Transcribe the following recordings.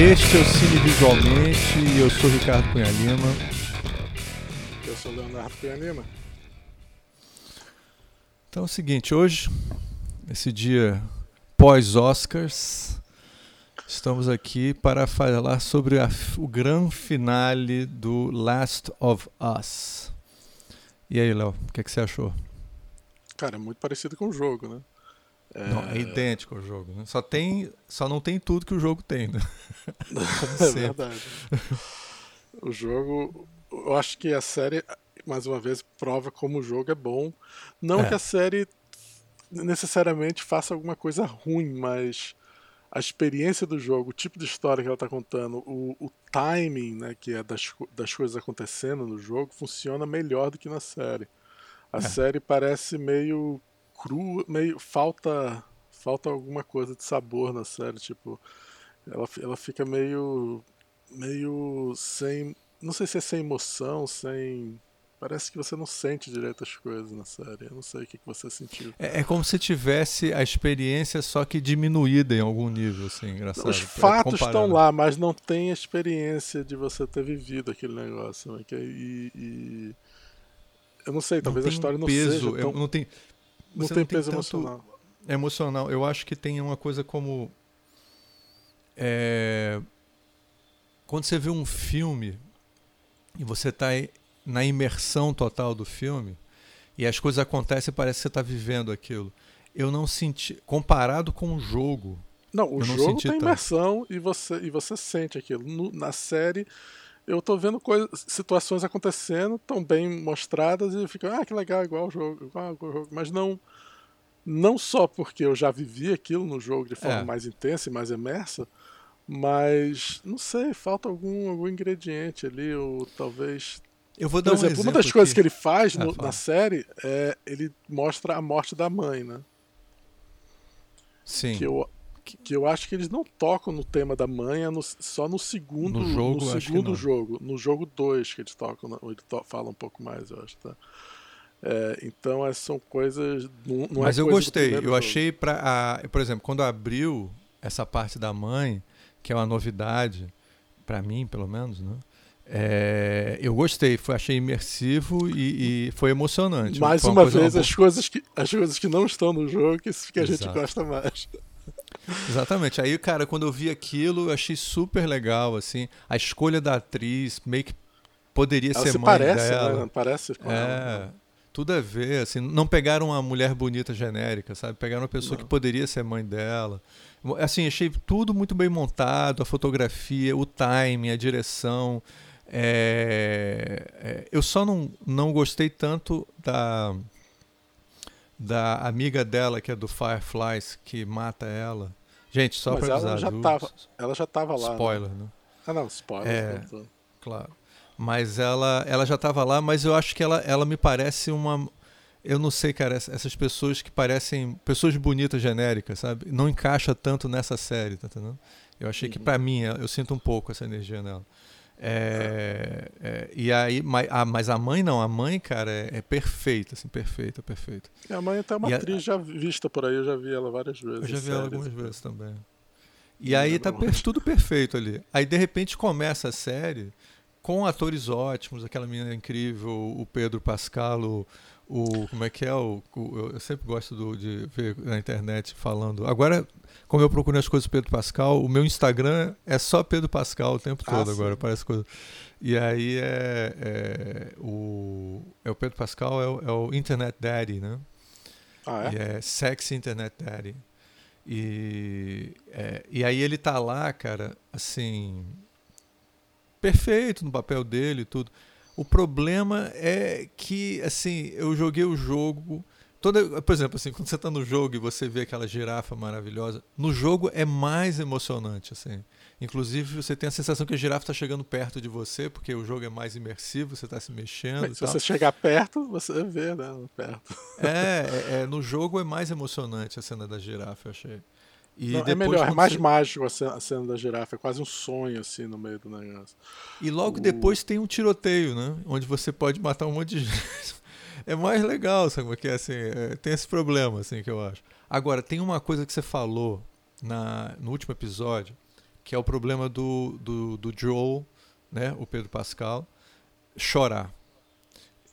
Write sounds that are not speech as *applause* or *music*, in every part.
Este é o Cine Visualmente eu sou Ricardo Cunha Lima. Eu sou Leonardo Cunha Lima. Então é o seguinte, hoje, esse dia pós-Oscars, estamos aqui para falar sobre a, o grande finale do Last of Us. E aí, Léo, o que, é que você achou? Cara, é muito parecido com o jogo, né? É... Não, é idêntico ao jogo. Né? Só, tem, só não tem tudo que o jogo tem. Né? *laughs* é verdade. O jogo. Eu acho que a série, mais uma vez, prova como o jogo é bom. Não é. que a série necessariamente faça alguma coisa ruim, mas a experiência do jogo, o tipo de história que ela está contando, o, o, timing né, que é das, das coisas acontecendo no jogo, funciona melhor do que na série. A é. série parece meio crua, meio falta falta alguma coisa de sabor na série, tipo, ela, ela fica meio meio sem, não sei se é sem emoção, sem Parece que você não sente direito as coisas na série. Eu não sei o que, você sentiu. É, é, como se tivesse a experiência só que diminuída em algum nível, assim, engraçado. Os fatos estão lá, mas não tem a experiência de você ter vivido aquele negócio. Né? E, e, eu não sei, talvez não a história não peso, seja tão... não tem, não tem, não peso emocional. Emocional. Eu acho que tem uma coisa como é... quando você vê um filme e você está na imersão total do filme e as coisas acontecem e parece que você está vivendo aquilo. Eu não senti, comparado com o jogo. Não, o jogo tem imersão e você, e você sente aquilo. No, na série, eu tô vendo coisas, situações acontecendo, tão bem mostradas e fico, ah, que legal, igual o jogo, igual o jogo. Mas não, não só porque eu já vivi aquilo no jogo de forma é. mais intensa e mais imersa, mas não sei, falta algum, algum ingrediente ali, ou talvez eu vou dar Por exemplo, um exemplo uma das coisas que ele faz no, ah, na série é ele mostra a morte da mãe, né? Sim. Que eu, que eu acho que eles não tocam no tema da mãe, é no, só no segundo, no jogo, no segundo jogo. No jogo 2 que eles tocam, ele to, fala um pouco mais, eu acho, tá? É, então é, são coisas. Não, não é Mas é eu gostei. Eu jogo. achei para, por exemplo, quando abriu essa parte da mãe, que é uma novidade para mim, pelo menos, né? É, eu gostei, foi, achei imersivo e, e foi emocionante. Mais foi uma, uma vez, as coisas, que, as coisas que não estão no jogo que, que a gente gosta mais. Exatamente. Aí, cara, quando eu vi aquilo, eu achei super legal, assim. A escolha da atriz, meio que poderia ela ser se mãe parece, dela. Né? Parece com é, ela. Tudo a ver, assim. Não pegaram uma mulher bonita genérica, sabe? Pegaram uma pessoa não. que poderia ser mãe dela. Assim, achei tudo muito bem montado, a fotografia, o timing, a direção. É, é, eu só não, não gostei tanto da, da amiga dela, que é do Fireflies, que mata ela. Gente, só para avisar. Ela já, tava, ela já tava lá. Né? Spoiler, né? né? Ah, não, spoiler. É, claro. Mas ela, ela já estava lá, mas eu acho que ela, ela me parece uma. Eu não sei, cara, essas pessoas que parecem pessoas bonitas genéricas, sabe? Não encaixa tanto nessa série, tá entendendo? Eu achei que, uhum. para mim, eu sinto um pouco essa energia nela. É, é, e aí, mas a, mas a mãe não, a mãe, cara, é, é perfeita, assim, perfeita, perfeita. E a mãe é até uma e atriz a, já vista por aí, eu já vi ela várias vezes. Eu já vi ela algumas vezes também. E, e aí tá per, tudo perfeito ali. Aí de repente começa a série com atores ótimos, aquela menina incrível, o Pedro Pascal, o, o como é que é o, o eu sempre gosto do, de ver na internet falando. Agora como eu procuro as coisas do Pedro Pascal, o meu Instagram é só Pedro Pascal o tempo ah, todo ah, agora, parece coisa. E aí é, é, o, é o Pedro Pascal, é o, é o Internet Daddy, né? Ah, é? E é Sexy Internet Daddy. E, é, e aí ele tá lá, cara, assim, perfeito no papel dele e tudo. O problema é que, assim, eu joguei o jogo Toda, por exemplo, assim, quando você está no jogo e você vê aquela girafa maravilhosa, no jogo é mais emocionante, assim. Inclusive, você tem a sensação que a girafa está chegando perto de você, porque o jogo é mais imersivo, você está se mexendo. Mas, se você chegar perto, você vê, né? Perto. É, é, é, no jogo é mais emocionante a cena da girafa, eu achei. E Não, é melhor, é mais você... mágico a cena da girafa, é quase um sonho assim no meio do negócio. E logo o... depois tem um tiroteio, né? Onde você pode matar um monte de gente *laughs* é mais legal, sabe? Porque assim, é, tem esse problema, assim, que eu acho. Agora, tem uma coisa que você falou na, no último episódio que é o problema do, do, do Joel, né, o Pedro Pascal, chorar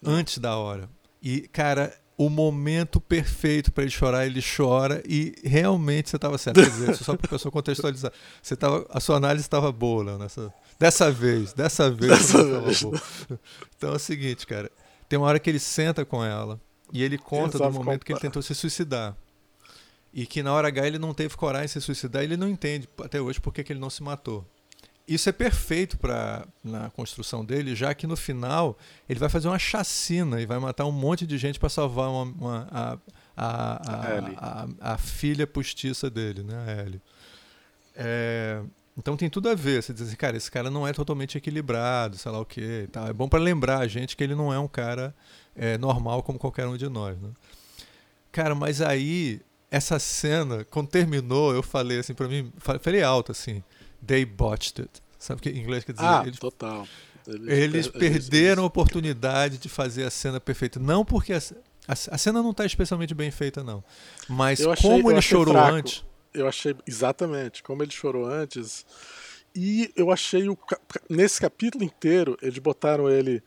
antes da hora. E, cara, o momento perfeito para ele chorar, ele chora e realmente você estava certo. Quer dizer, só para a pessoa contextualizar. Você tava, a sua análise estava boa, Léo, nessa, dessa vez. Dessa vez. Dessa vez. Boa. Então é o seguinte, cara. Tem uma hora que ele senta com ela e ele conta do momento que ele tentou se suicidar. E que na hora H ele não teve coragem de se suicidar, ele não entende até hoje por que ele não se matou. Isso é perfeito para na construção dele, já que no final ele vai fazer uma chacina e vai matar um monte de gente para salvar uma, uma, a, a, a, a, filha postiça dele, né, a Ellie. É, então tem tudo a ver. Você diz assim, cara, esse cara não é totalmente equilibrado, sei lá o quê. Tá. É bom para lembrar a gente que ele não é um cara é, normal como qualquer um de nós. Né? Cara, mas aí, essa cena, quando terminou, eu falei assim para mim, falei alto assim they botched it. Sabe o que em inglês quer dizer? Ah, eles, total. Eles, eles perderam a oportunidade de fazer a cena perfeita. Não porque a, a, a cena não está especialmente bem feita, não. Mas achei, como ele chorou fraco. antes. Eu achei, exatamente, como ele chorou antes. E eu achei, o, nesse capítulo inteiro, eles botaram ele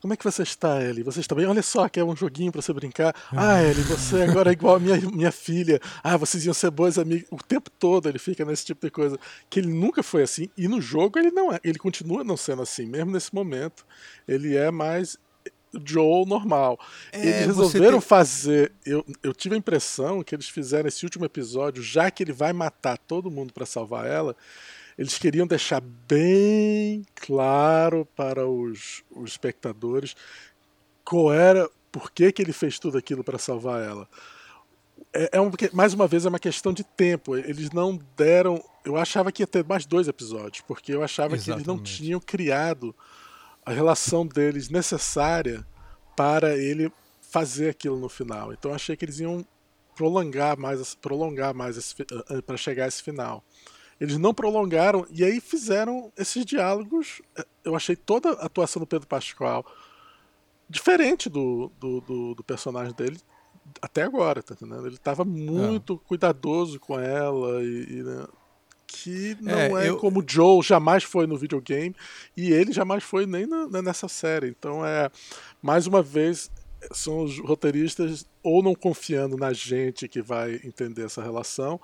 como é que você está, Ellie? Você está bem? Olha só, que é um joguinho para você brincar. Ah, Ellie, você agora é igual a minha, minha filha. Ah, vocês iam ser boas amigas. O tempo todo ele fica nesse tipo de coisa. Que ele nunca foi assim. E no jogo ele não é. Ele continua não sendo assim, mesmo nesse momento. Ele é mais Joel normal. É, eles resolveram tem... fazer. Eu, eu tive a impressão que eles fizeram esse último episódio, já que ele vai matar todo mundo para salvar ela eles queriam deixar bem claro para os, os espectadores qual era, por que, que ele fez tudo aquilo para salvar ela. É, é um, mais uma vez é uma questão de tempo. Eles não deram. Eu achava que ia ter mais dois episódios, porque eu achava Exatamente. que eles não tinham criado a relação deles necessária para ele fazer aquilo no final. Então eu achei que eles iam prolongar mais, prolongar mais eh, para chegar a esse final. Eles não prolongaram e aí fizeram esses diálogos. Eu achei toda a atuação do Pedro Pascoal diferente do, do, do, do personagem dele até agora, tá entendendo? Ele estava muito é. cuidadoso com ela e, e né, que não é, é eu... como o Joe jamais foi no videogame e ele jamais foi nem na, nessa série. Então é mais uma vez são os roteiristas ou não confiando na gente que vai entender essa relação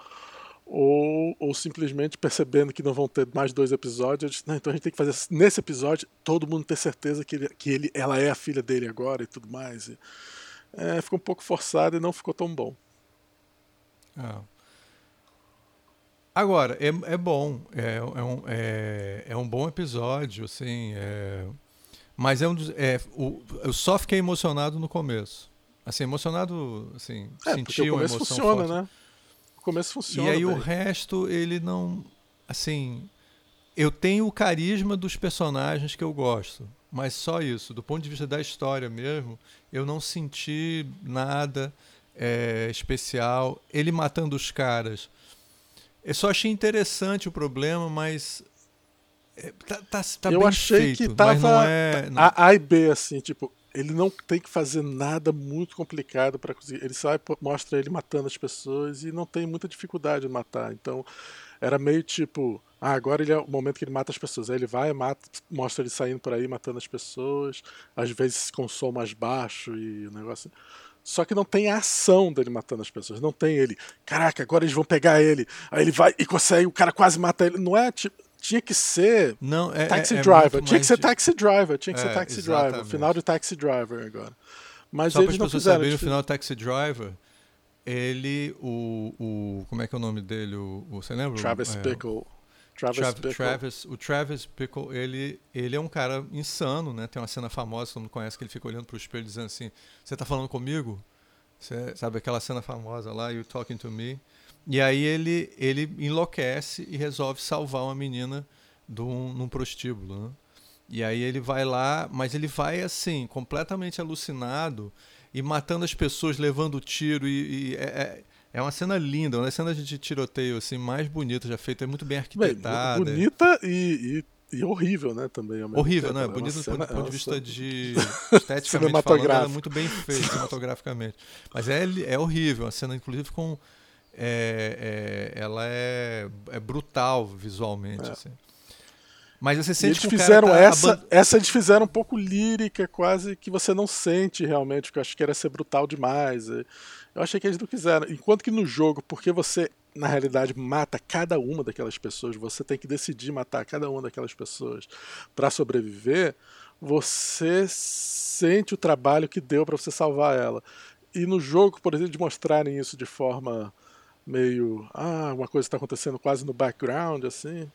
ou, ou simplesmente percebendo que não vão ter mais dois episódios, não, então a gente tem que fazer nesse episódio todo mundo ter certeza que, ele, que ele, ela é a filha dele agora e tudo mais. E, é, ficou um pouco forçado e não ficou tão bom. Ah. Agora, é, é bom, é, é, um, é, é um bom episódio, assim, é, mas é um dos, é, o, eu só fiquei emocionado no começo. Assim, emocionado, assim, é, senti uma emoção funciona, forte. né? Começo funciona. E aí o resto, ele não. Assim. Eu tenho o carisma dos personagens que eu gosto, mas só isso. Do ponto de vista da história mesmo, eu não senti nada é, especial. Ele matando os caras. Eu só achei interessante o problema, mas é, tá, tá, tá eu achei feito, que tava é, não... a, a e B, assim, tipo, ele não tem que fazer nada muito complicado para conseguir. Ele sai, mostra ele matando as pessoas e não tem muita dificuldade de matar. Então era meio tipo, ah, agora ele é o momento que ele mata as pessoas. Aí ele vai, mata, mostra ele saindo por aí matando as pessoas, às vezes com som mais baixo e o negócio. Só que não tem a ação dele matando as pessoas. Não tem ele. Caraca, agora eles vão pegar ele. Aí ele vai e consegue, o cara quase mata ele. Não é tipo tinha que ser não, é, Taxi é, é Driver. Tinha que ser Taxi Driver. Tinha que ser é, Taxi exatamente. Driver. Final de Taxi Driver agora. Mas Só eles não pessoas saberem, no final de Taxi Driver, ele, o, o. Como é que é o nome dele? O, o você lembra? Travis é, Bickle. Travis, Travis, Travis, o Travis Pickle, ele, ele é um cara insano, né? Tem uma cena famosa, todo mundo conhece, que ele fica olhando para o espelho dizendo assim: Você está falando comigo? Você, sabe aquela cena famosa lá, You Talking to Me? E aí ele, ele enlouquece e resolve salvar uma menina de um, num prostíbulo. Né? E aí ele vai lá, mas ele vai assim, completamente alucinado e matando as pessoas, levando tiro. E, e é, é, é uma cena linda, uma das cenas de tiroteio assim, mais bonita já feita, é muito bem arquitetada. Bem, bonita e, e, e, horrível, né? Também. Horrível, tempo. né? É bonita do ponto, de vista de *laughs* esteticamente falando, é muito bem feita cinematograficamente. Mas é, é horrível, a cena inclusive com é, é, ela é, é brutal visualmente. É. Assim. Mas você sente eles que fizeram tá essa, essa eles fizeram um pouco lírica, quase que você não sente realmente, porque eu acho que era ser brutal demais. Eu achei que eles não quiseram. Enquanto que no jogo, porque você na realidade mata cada uma daquelas pessoas, você tem que decidir matar cada uma daquelas pessoas para sobreviver, você sente o trabalho que deu para você salvar ela. E no jogo, por exemplo, de mostrarem isso de forma meio. Ah, uma coisa está acontecendo quase no background, assim.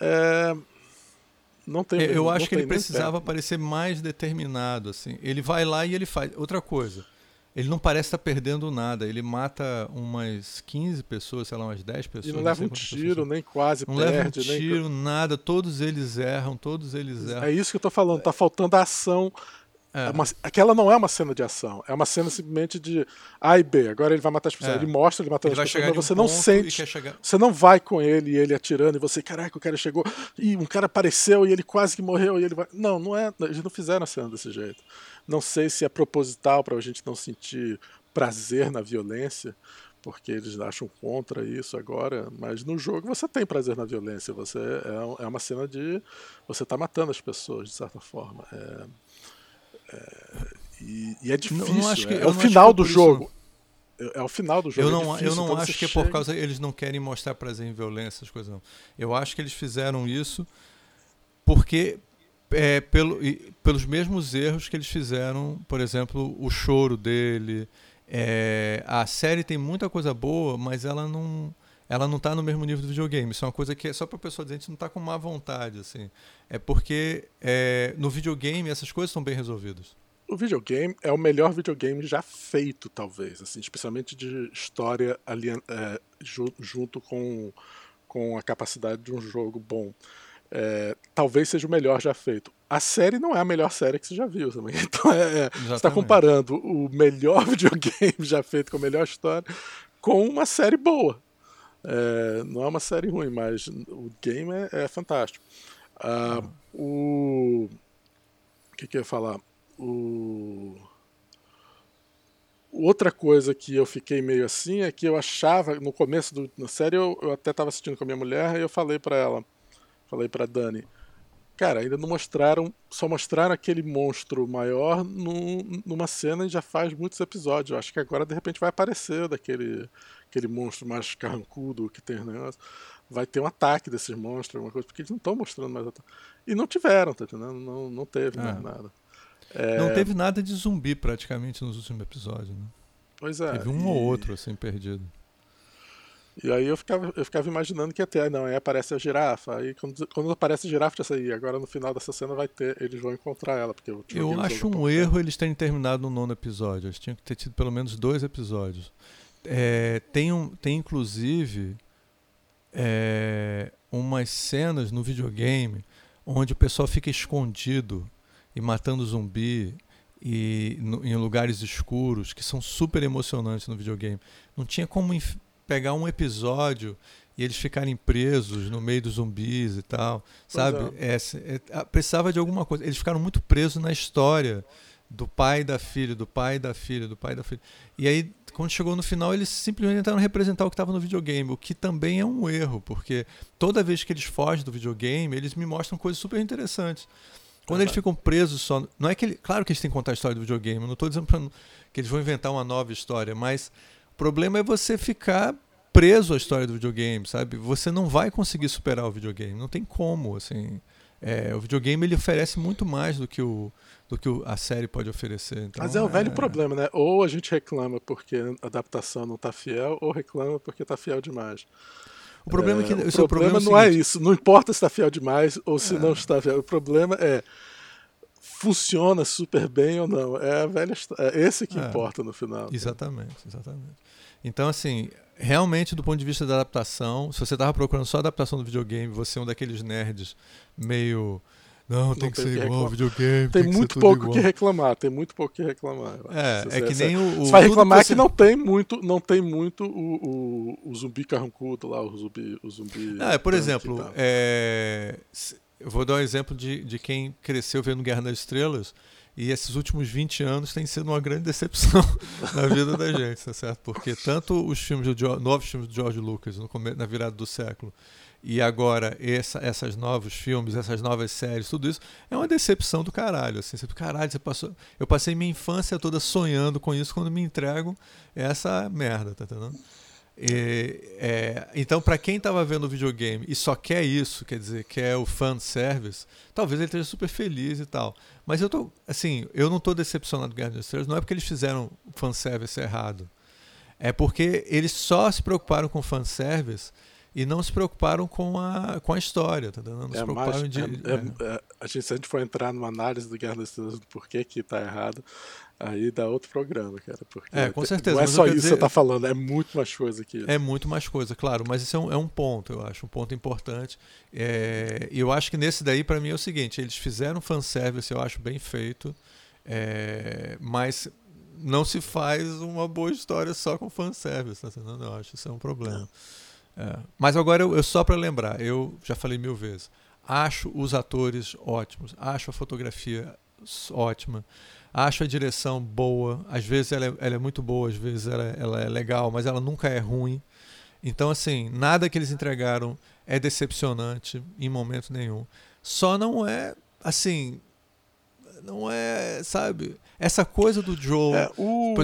É, não tem. Eu acho que ele precisava parecer mais determinado, assim. Ele vai lá e ele faz. Outra coisa. Ele não parece estar perdendo nada. Ele mata umas 15 pessoas, sei lá, umas 10 pessoas. E não leva um tiro, nem quase não perde. Não leva um tiro, nem... nada. Todos eles erram, todos eles erram. É isso que eu tô falando. Tá faltando ação é. É uma, aquela não é uma cena de ação, é uma cena simplesmente de A e B. Agora ele vai matar as pessoas. É. Ele mostra ele matando ele as pessoas, mas você um não sente. Você não vai com ele e ele atirando e você, caraca, o cara chegou. E um cara apareceu e ele quase que morreu e ele vai. Não, não é. Eles não fizeram a cena desse jeito. Não sei se é proposital para a gente não sentir prazer na violência, porque eles acham contra isso agora, mas no jogo você tem prazer na violência. Você é, é uma cena de. Você está matando as pessoas, de certa forma. É, e, e, é difícil. Não, não que, é, é o final do jogo. Isso. É o final do jogo. Eu não, é eu não acho que é por causa. Eles não querem mostrar prazer em violência, essas coisas não. Eu acho que eles fizeram isso porque. É, pelo, e, pelos mesmos erros que eles fizeram, por exemplo, o choro dele. É, a série tem muita coisa boa, mas ela não ela não está no mesmo nível do videogame. Isso é uma coisa que é só para a pessoa dizer, a gente não está com má vontade, assim. É porque é, no videogame essas coisas são bem resolvidas. O videogame é o melhor videogame já feito, talvez, assim, especialmente de história alien, é, junto com, com a capacidade de um jogo bom. É, talvez seja o melhor já feito. A série não é a melhor série que você já viu também. *laughs* Então é, é você está comparando o melhor *laughs* videogame já feito com a melhor história com uma série boa. É, não é uma série ruim, mas o game é, é fantástico. Ah, o. O que, que eu ia falar? O. Outra coisa que eu fiquei meio assim é que eu achava, no começo da série, eu, eu até estava assistindo com a minha mulher e eu falei para ela, falei para Dani, cara, ainda não mostraram, só mostraram aquele monstro maior num, numa cena e já faz muitos episódios. Eu acho que agora de repente vai aparecer daquele aquele monstro mais carrancudo que tem os negócios, vai ter um ataque desses monstros, alguma coisa, porque eles não estão mostrando mais. E não tiveram, tá entendendo? Não, não teve é. nada. É... Não teve nada de zumbi praticamente nos últimos episódios, né? Pois é. Teve um e... ou outro, assim, perdido. E aí eu ficava, eu ficava imaginando que ia ter, não, aí aparece a girafa, aí quando, quando aparece a girafa já saía, agora no final dessa cena vai ter, eles vão encontrar ela, porque eu Eu acho um erro eles terem terminado no nono episódio, eles tinham que ter tido pelo menos dois episódios. É, tem, um, tem inclusive é, umas cenas no videogame onde o pessoal fica escondido e matando zumbi e no, em lugares escuros que são super emocionantes no videogame. Não tinha como pegar um episódio e eles ficarem presos no meio dos zumbis e tal, sabe? É. É, é, precisava de alguma coisa. Eles ficaram muito presos na história do pai da filha, do pai da filha, do pai da filha. E aí quando chegou no final, eles simplesmente tentaram representar o que estava no videogame, o que também é um erro, porque toda vez que eles fogem do videogame, eles me mostram coisas super interessantes. Quando eles ficam presos só. Não é que ele, claro que eles têm que contar a história do videogame, não estou dizendo que eles vão inventar uma nova história, mas problema é você ficar preso à história do videogame, sabe? Você não vai conseguir superar o videogame, não tem como, assim. É, o videogame ele oferece muito mais do que o, do que a série pode oferecer. Então, Mas é o é... velho problema, né? Ou a gente reclama porque a adaptação não está fiel, ou reclama porque está fiel demais. O problema é, que o, o problema, é não é isso. Não importa se está fiel demais ou se é. não está fiel. O problema é funciona super bem ou não. É a velha é esse que é. importa no final. Exatamente, exatamente. Então assim, realmente do ponto de vista da adaptação, se você estava procurando só a adaptação do videogame, você é um daqueles nerds meio não, tem, não que ser igual ao videogame. Tem, tem muito pouco que reclamar, tem muito pouco que reclamar. É, é que nem o. Você vai reclamar que, você... não tem muito, não tem muito o, o, o zumbi carrancudo lá, o zumbi. O zumbi é, por exemplo, é, eu vou dar um exemplo de, de quem cresceu vendo Guerra das Estrelas e esses últimos 20 anos têm sido uma grande decepção *laughs* na vida da gente, tá certo? Porque tanto os filmes do novos filmes do George Lucas no, na virada do século e agora essa, essas novos filmes, essas novas séries, tudo isso é uma decepção do caralho. Assim, você, caralho, você passou, eu passei minha infância toda sonhando com isso quando me entrego essa merda, tá entendendo? E, é, então, para quem estava vendo o videogame e só quer isso, quer dizer, quer o fan service, talvez ele esteja super feliz e tal. Mas eu tô, assim, eu não estou decepcionado com Guerra das Estrelas, não é porque eles fizeram fan service errado. É porque eles só se preocuparam com fan service e não se preocuparam com a, com a história, tá Não se é, preocuparam de. É, é, é, a gente, se a gente for entrar numa análise do Guerra das Estrelas do porquê que tá errado, aí dá outro programa, cara. Porque é, com certeza. Não é só isso que você tá falando, é muito mais coisa que É muito mais coisa, claro, mas isso é um, é um ponto, eu acho, um ponto importante. É, e eu acho que nesse daí, para mim, é o seguinte: eles fizeram fanservice, eu acho bem feito, é, mas não se faz uma boa história só com fanservice, tá entendendo? Eu acho isso é um problema. É. Mas agora, eu, eu só para lembrar, eu já falei mil vezes, acho os atores ótimos, acho a fotografia ótima, acho a direção boa, às vezes ela é, ela é muito boa, às vezes ela, ela é legal, mas ela nunca é ruim. Então, assim, nada que eles entregaram é decepcionante em momento nenhum. Só não é, assim, não é, sabe? Essa coisa do Joe, é,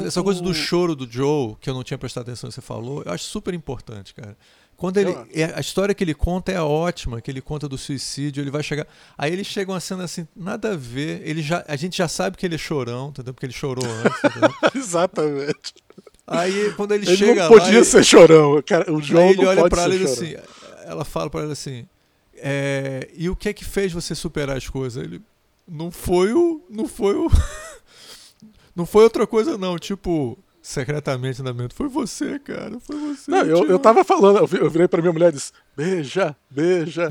essa coisa do choro do Joe, que eu não tinha prestado atenção você falou, eu acho super importante, cara. Quando ele, é, a história que ele conta é ótima, que ele conta do suicídio, ele vai chegar. Aí ele chega uma cena assim, nada a ver. Ele já, a gente já sabe que ele é chorão, entendeu? Porque ele chorou antes. *laughs* Exatamente. Aí quando ele, ele chega não podia lá, ser chorão. Cara, o João aí ele olha para ele assim, ela fala para ele assim: é, e o que é que fez você superar as coisas? Ele não foi o, não foi o, *laughs* não foi outra coisa não. Tipo, secretamente na mente. Foi você, cara. Foi você. Não, eu, eu tava falando, eu virei pra minha mulher e disse: beija, beija.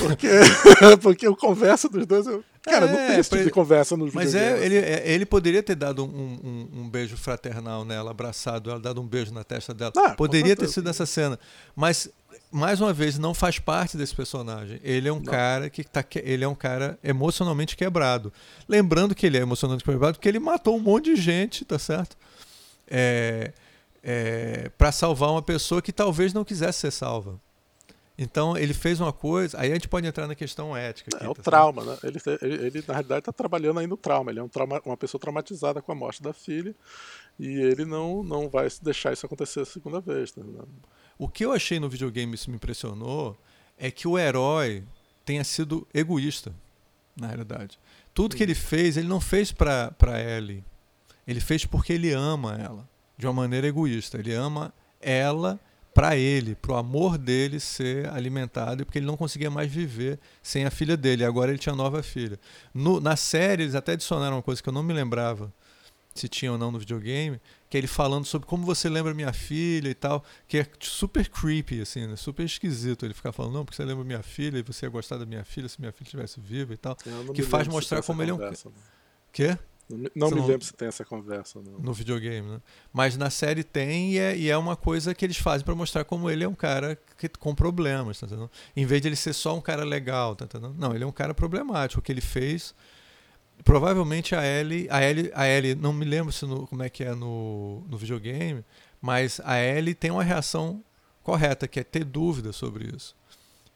Porque, *laughs* porque eu converso dos dois. Eu, cara, é, não tem esse tipo de conversa no Mas é, ele, é, ele poderia ter dado um, um, um, beijo fraternal nela, abraçado ela, dado um beijo na testa dela. Ah, poderia ter sido nessa cena. Mas mais uma vez, não faz parte desse personagem. Ele é um não. cara que tá, ele é um cara emocionalmente quebrado. Lembrando que ele é emocionalmente quebrado porque ele matou um monte de gente, tá certo? É, é, para salvar uma pessoa que talvez não quisesse ser salva. Então ele fez uma coisa, aí a gente pode entrar na questão ética. Aqui, é o tá trauma, né? Ele, ele, ele, na realidade está trabalhando aí no trauma. Ele é um trauma, uma pessoa traumatizada com a morte da filha e ele não, não vai deixar isso acontecer a segunda vez. Tá o que eu achei no videogame isso me impressionou é que o herói tenha sido egoísta, na realidade. Tudo que ele fez, ele não fez para Ellie ele fez porque ele ama ela, de uma maneira egoísta. Ele ama ela para ele, para o amor dele ser alimentado, e porque ele não conseguia mais viver sem a filha dele. Agora ele tinha nova filha. No, na série, eles até adicionaram uma coisa que eu não me lembrava se tinha ou não no videogame, que é ele falando sobre como você lembra minha filha e tal, que é super creepy, assim, né? super esquisito ele ficar falando, não, porque você lembra minha filha e você ia gostar da minha filha se minha filha estivesse viva e tal, que faz mostrar como ele é um... Conversa, Quê? Não, me lembro se tem essa conversa. Não. No videogame, né? Mas na série tem e é, e é uma coisa que eles fazem para mostrar como ele é um cara que, com problemas, tá entendendo? Em vez de ele ser só um cara legal, tá entendendo? Não, ele é um cara problemático. O que ele fez. Provavelmente a Ellie. A Ellie, a Ellie não me lembro se no, como é que é no, no videogame, mas a Ellie tem uma reação correta, que é ter dúvida sobre isso.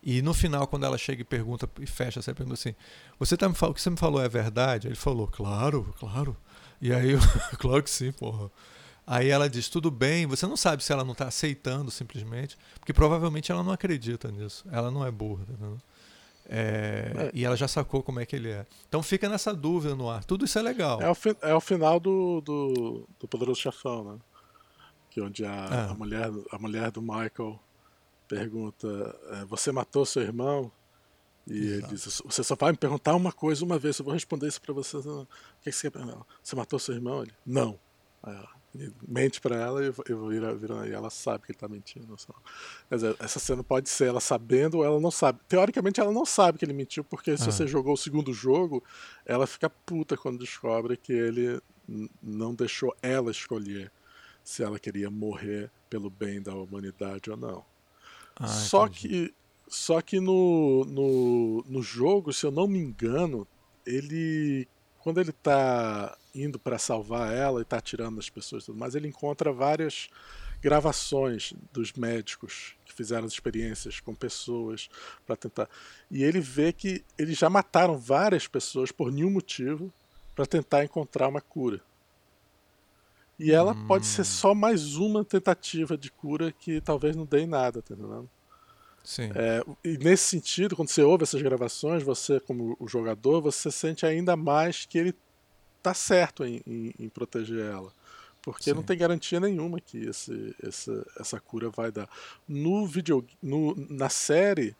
E no final, quando ela chega e pergunta e fecha, você pergunta assim: Você tá me falando, o que você me falou é verdade? Ele falou: Claro, claro. E aí, eu, *laughs* claro que sim, porra. Aí ela diz: Tudo bem, você não sabe se ela não está aceitando simplesmente, porque provavelmente ela não acredita nisso. Ela não é burra, tá é, é. E ela já sacou como é que ele é. Então fica nessa dúvida no ar. Tudo isso é legal. É o, fi é o final do, do, do Poderoso Chefão, né? Que onde a, é. a, mulher, a mulher do Michael pergunta: é, Você matou seu irmão? E Exato. ele diz: Você só vai me perguntar uma coisa uma vez, eu vou responder isso para você. O que, você quer? Você matou seu irmão? Ele: Não. Ele mente para ela e vira, vira, e ela sabe que ele tá mentindo. Dizer, essa cena pode ser ela sabendo ou ela não sabe. Teoricamente, ela não sabe que ele mentiu, porque se ah. você jogou o segundo jogo, ela fica puta quando descobre que ele não deixou ela escolher se ela queria morrer pelo bem da humanidade ou não. Ah, Só que Só que no, no, no jogo, se eu não me engano, ele. Quando ele tá indo para salvar ela e tá atirando nas pessoas e tudo mais, ele encontra várias gravações dos médicos que fizeram as experiências com pessoas para tentar. E ele vê que eles já mataram várias pessoas por nenhum motivo para tentar encontrar uma cura. E ela hum. pode ser hum. só mais uma tentativa de cura que talvez não dê em nada, tá entendendo? Sim. É, e nesse sentido, quando você ouve essas gravações, você, como o jogador, você sente ainda mais que ele tá certo em, em, em proteger ela. Porque Sim. não tem garantia nenhuma que esse, esse, essa cura vai dar. No vídeo, no, na série,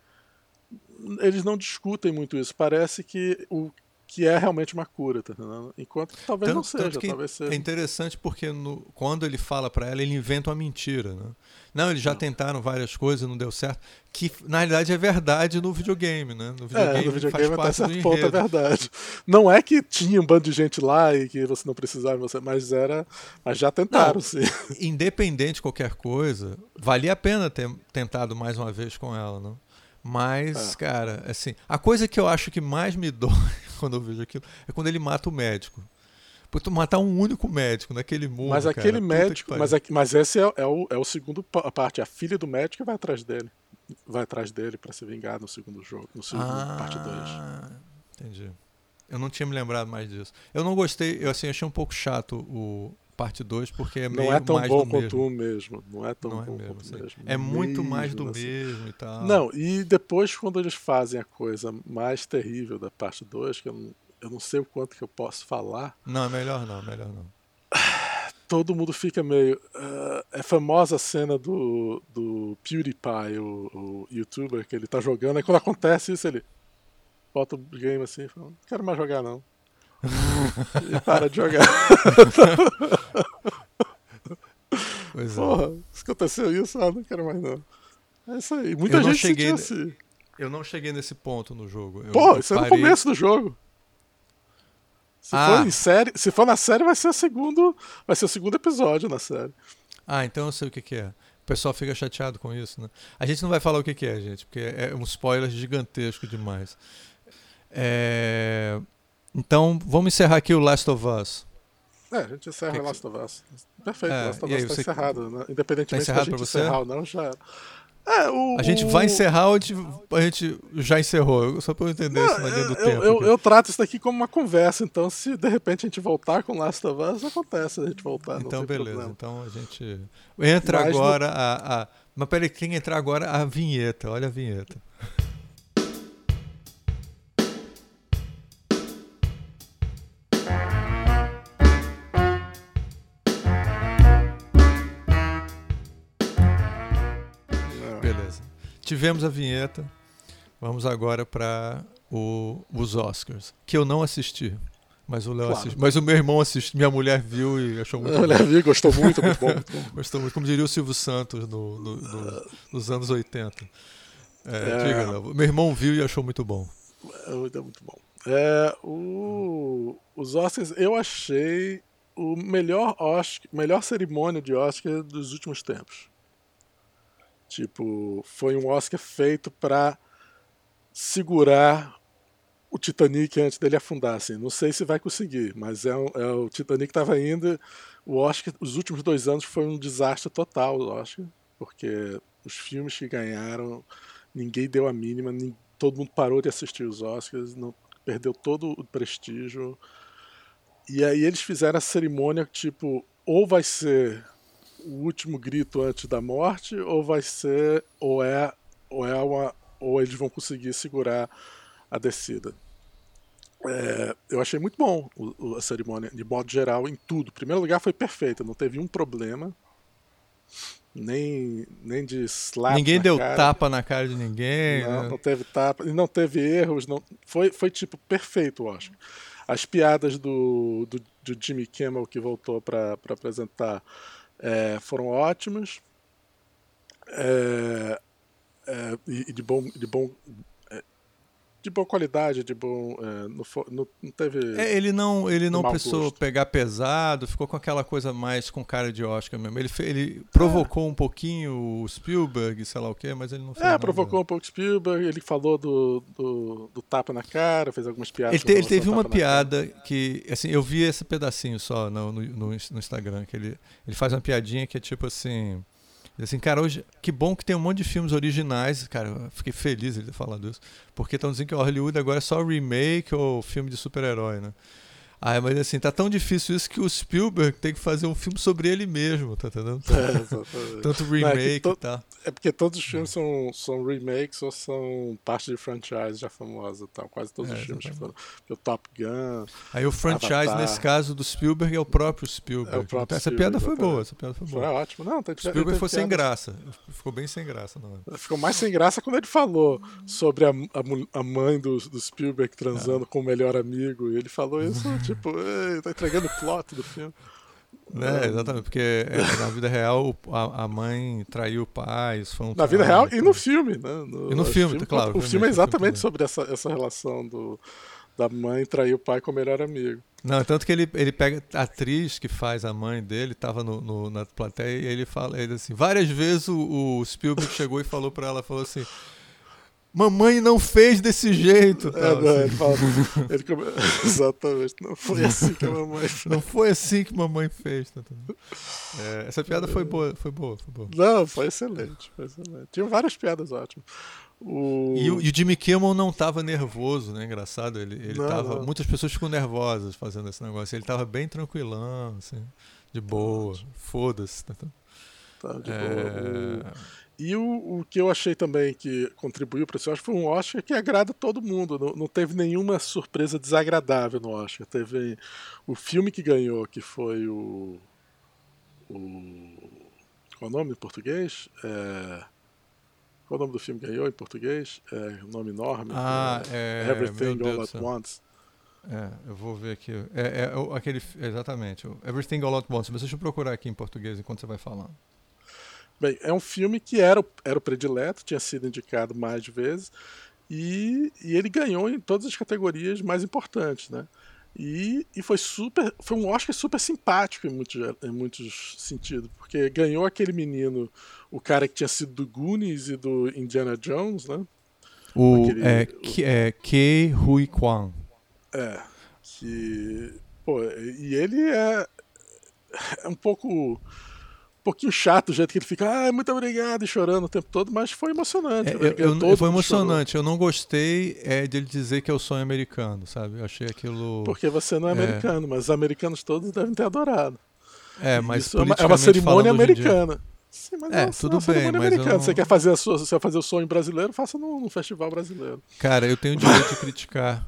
eles não discutem muito isso. Parece que o que é realmente uma cura, tá entendendo? Enquanto que talvez tanto, não seja, talvez seja. É interessante porque no, quando ele fala para ela, ele inventa uma mentira, né? Não, eles já não. tentaram várias coisas, não deu certo. Que na realidade é verdade no videogame, né? No videogame, é, no videogame faz até certo ponto é verdade. Não é que tinha um bando de gente lá e que você não precisava, mas era, mas já tentaram, não, sim. *laughs* Independente de qualquer coisa, valia a pena ter tentado mais uma vez com ela, não? Mas, é. cara, assim, a coisa que eu acho que mais me dói quando eu vejo aquilo é quando ele mata o médico. Por tu matar um único médico naquele mundo. Mas aquele cara, médico. Mas, mas esse é, é, o, é o segundo a parte. A filha do médico vai atrás dele. Vai atrás dele para se vingar no segundo jogo. No segundo ah, parte 2. Entendi. Eu não tinha me lembrado mais disso. Eu não gostei, eu assim, achei um pouco chato o, parte 2, porque é não meio é tão mais bom quanto mesmo. o mesmo. Não é tão não é bom é mesmo, quanto assim. o mesmo. É muito mesmo, mais do assim. mesmo e tal. Não, e depois quando eles fazem a coisa mais terrível da parte 2, que eu não, eu não sei o quanto que eu posso falar. Não, é melhor não, melhor não. *sighs* Todo mundo fica meio. Uh, é famosa a cena do, do PewDiePie, o, o youtuber, que ele tá jogando, e quando acontece isso, ele bota o game assim e fala: Não quero mais jogar não. E *laughs* para de jogar. Pois Porra, é. se aconteceu isso, ah, não quero mais não. É isso aí. Muita eu gente cheguei assim. Eu não cheguei nesse ponto no jogo. Eu, Pô, isso parei... é no começo do jogo. Se ah. for em série, se for na série, vai ser o segundo, vai ser o segundo episódio na série. Ah, então eu sei o que, que é. O pessoal fica chateado com isso, né? A gente não vai falar o que, que é, gente, porque é um spoiler gigantesco demais. É... Então, vamos encerrar aqui o Last of Us. É, a gente encerra que Last of Us. Perfeito, é, Last of Us está você... encerrado. Né? Independentemente tá encerrado se a gente encerrar ou não, já é, o, a gente vai encerrar ou a gente já encerrou? Só para eu entender não, isso na linha do eu, tempo. Eu, eu, trato isso daqui como uma conversa, então se de repente a gente voltar com Last of Us, acontece a gente voltar. Então, beleza. Problema. Então a gente. Entra Mas agora no... a, a. Mas peraí, quem entrar agora a vinheta. Olha a vinheta. Tivemos a vinheta. Vamos agora para os Oscars, que eu não assisti. Mas o claro. Mas o meu irmão assistiu, minha mulher viu e achou muito bom. *laughs* Minha mulher viu gostou muito, muito bom. Muito *laughs* bom. gostou muito, como diria o Silvio Santos no, no, no, nos anos 80. É, é... Diga. Meu irmão viu e achou muito bom. É é muito bom. É, o, os Oscars, eu achei o melhor Oscar, melhor cerimônia de Oscar dos últimos tempos. Tipo, foi um Oscar feito para segurar o Titanic antes dele afundar. Assim. Não sei se vai conseguir, mas é, um, é o Titanic estava indo. O Oscar, os últimos dois anos foi um desastre total, o Oscar, porque os filmes que ganharam, ninguém deu a mínima, nem, todo mundo parou de assistir os Oscars, não, perdeu todo o prestígio. E aí eles fizeram a cerimônia tipo, ou vai ser o último grito antes da morte ou vai ser ou é ou é uma ou eles vão conseguir segurar a descida. É, eu achei muito bom o, a cerimônia, de modo geral, em tudo. Em primeiro lugar, foi perfeita, não teve um problema. Nem, nem de slap. Ninguém deu cara. tapa na cara de ninguém. Não, né? não teve tapa. E não teve erros. Não, foi, foi tipo perfeito, eu acho. As piadas do, do, do Jimmy Kimmel que voltou para apresentar é, foram ótimos é, é, e de bom, de bom de boa qualidade, de bom. É, não, não, não, teve. É, ele não, ele não precisou gosto. pegar pesado, ficou com aquela coisa mais com cara de Oscar mesmo. Ele, ele provocou um pouquinho o Spielberg, sei lá o quê, mas ele não fez. É, provocou um pouco o Spielberg, ele falou do, do, do, tapa na cara, fez algumas piadas. Ele, te, ele teve uma piada que. Assim, eu vi esse pedacinho só no, no, no, no Instagram, que ele, ele faz uma piadinha que é tipo assim. Assim, cara, hoje, que bom que tem um monte de filmes originais, cara, eu fiquei feliz de ter falado isso, porque estão dizendo que Hollywood agora é só remake ou filme de super-herói, né? Ah, mas assim, tá tão difícil isso que o Spielberg tem que fazer um filme sobre ele mesmo, tá entendendo? É, Tanto remake Não, é, to... tal. é porque todos os filmes são, são remakes ou são parte de franchise já famosa tal. Quase todos é, os filmes foram. O Top Gun. Aí o franchise, Avatar. nesse caso do Spielberg, é o próprio Spielberg. É o próprio essa Spielberg, piada foi boa, essa piada foi boa. Foi ótimo. Não, tem, Spielberg foi sem graça. Ficou bem sem graça, não. Ficou mais sem graça quando ele falou sobre a, a, a mãe do, do Spielberg transando é. com o melhor amigo. E ele falou isso, tipo, *laughs* tá entregando o plot do filme. É, exatamente, porque é, na vida real a, a, mãe traiu o pai, isso foi um Na vida real e no filme, né? No, e no filme, filme claro. O filme é exatamente sobre essa, essa relação do, da mãe trair o pai com o melhor amigo. Não, tanto que ele, ele pega a atriz que faz a mãe dele, tava no, no na plateia, e ele fala, ele assim, várias vezes o, o Spielberg chegou e falou para ela, falou assim, Mamãe não fez desse jeito. É, não, assim. ele fala, ele come... *laughs* Exatamente, não foi assim que a mamãe fez. Não foi assim que mamãe fez. Tá é, essa piada foi boa, foi boa, foi boa. Não, foi excelente, foi excelente. Tinha várias piadas ótimas. O... E, o, e o Jimmy Kimmel não estava nervoso, né? Engraçado, ele, ele não, tava. Não. Muitas pessoas ficam nervosas fazendo esse negócio. Ele estava bem tranquilão, assim, de boa, foda-se. Tá, tá de é... boa. E o, o que eu achei também que contribuiu para esse Oscar foi um Oscar que agrada todo mundo. Não, não, teve nenhuma surpresa desagradável no Oscar. Teve o filme que ganhou, que foi o. o qual é o nome em português? É, qual é o nome do filme que ganhou em português? É um nome enorme. Ah, é, é Everything All at Once. É, eu vou ver aqui. É, é, aquele, exatamente, Everything All at Once. Mas deixa eu procurar aqui em português enquanto você vai falando. Bem, é um filme que era, era o predileto, tinha sido indicado mais vezes, e, e ele ganhou em todas as categorias mais importantes, né? E, e foi super. Foi um Oscar super simpático em muitos, em muitos sentidos, porque ganhou aquele menino, o cara que tinha sido do Goonies e do Indiana Jones, né? O aquele, é, o, é Ke Hui Kwan. É. Que. Pô, e ele é, é um pouco um pouquinho chato o jeito que ele fica, ah, muito obrigado, e chorando o tempo todo, mas foi emocionante. É, né? eu, eu, foi emocionante. Eu não gostei é, de ele dizer que é o sonho americano, sabe? Eu achei aquilo. Porque você não é, é. americano, mas os americanos todos devem ter adorado. É, mas Isso é uma, é uma cerimônia americana. Sim, mas é, é tudo bem, mas não... Você quer fazer a sua, você quer fazer o sonho brasileiro, faça num festival brasileiro. Cara, eu tenho o direito de *laughs* criticar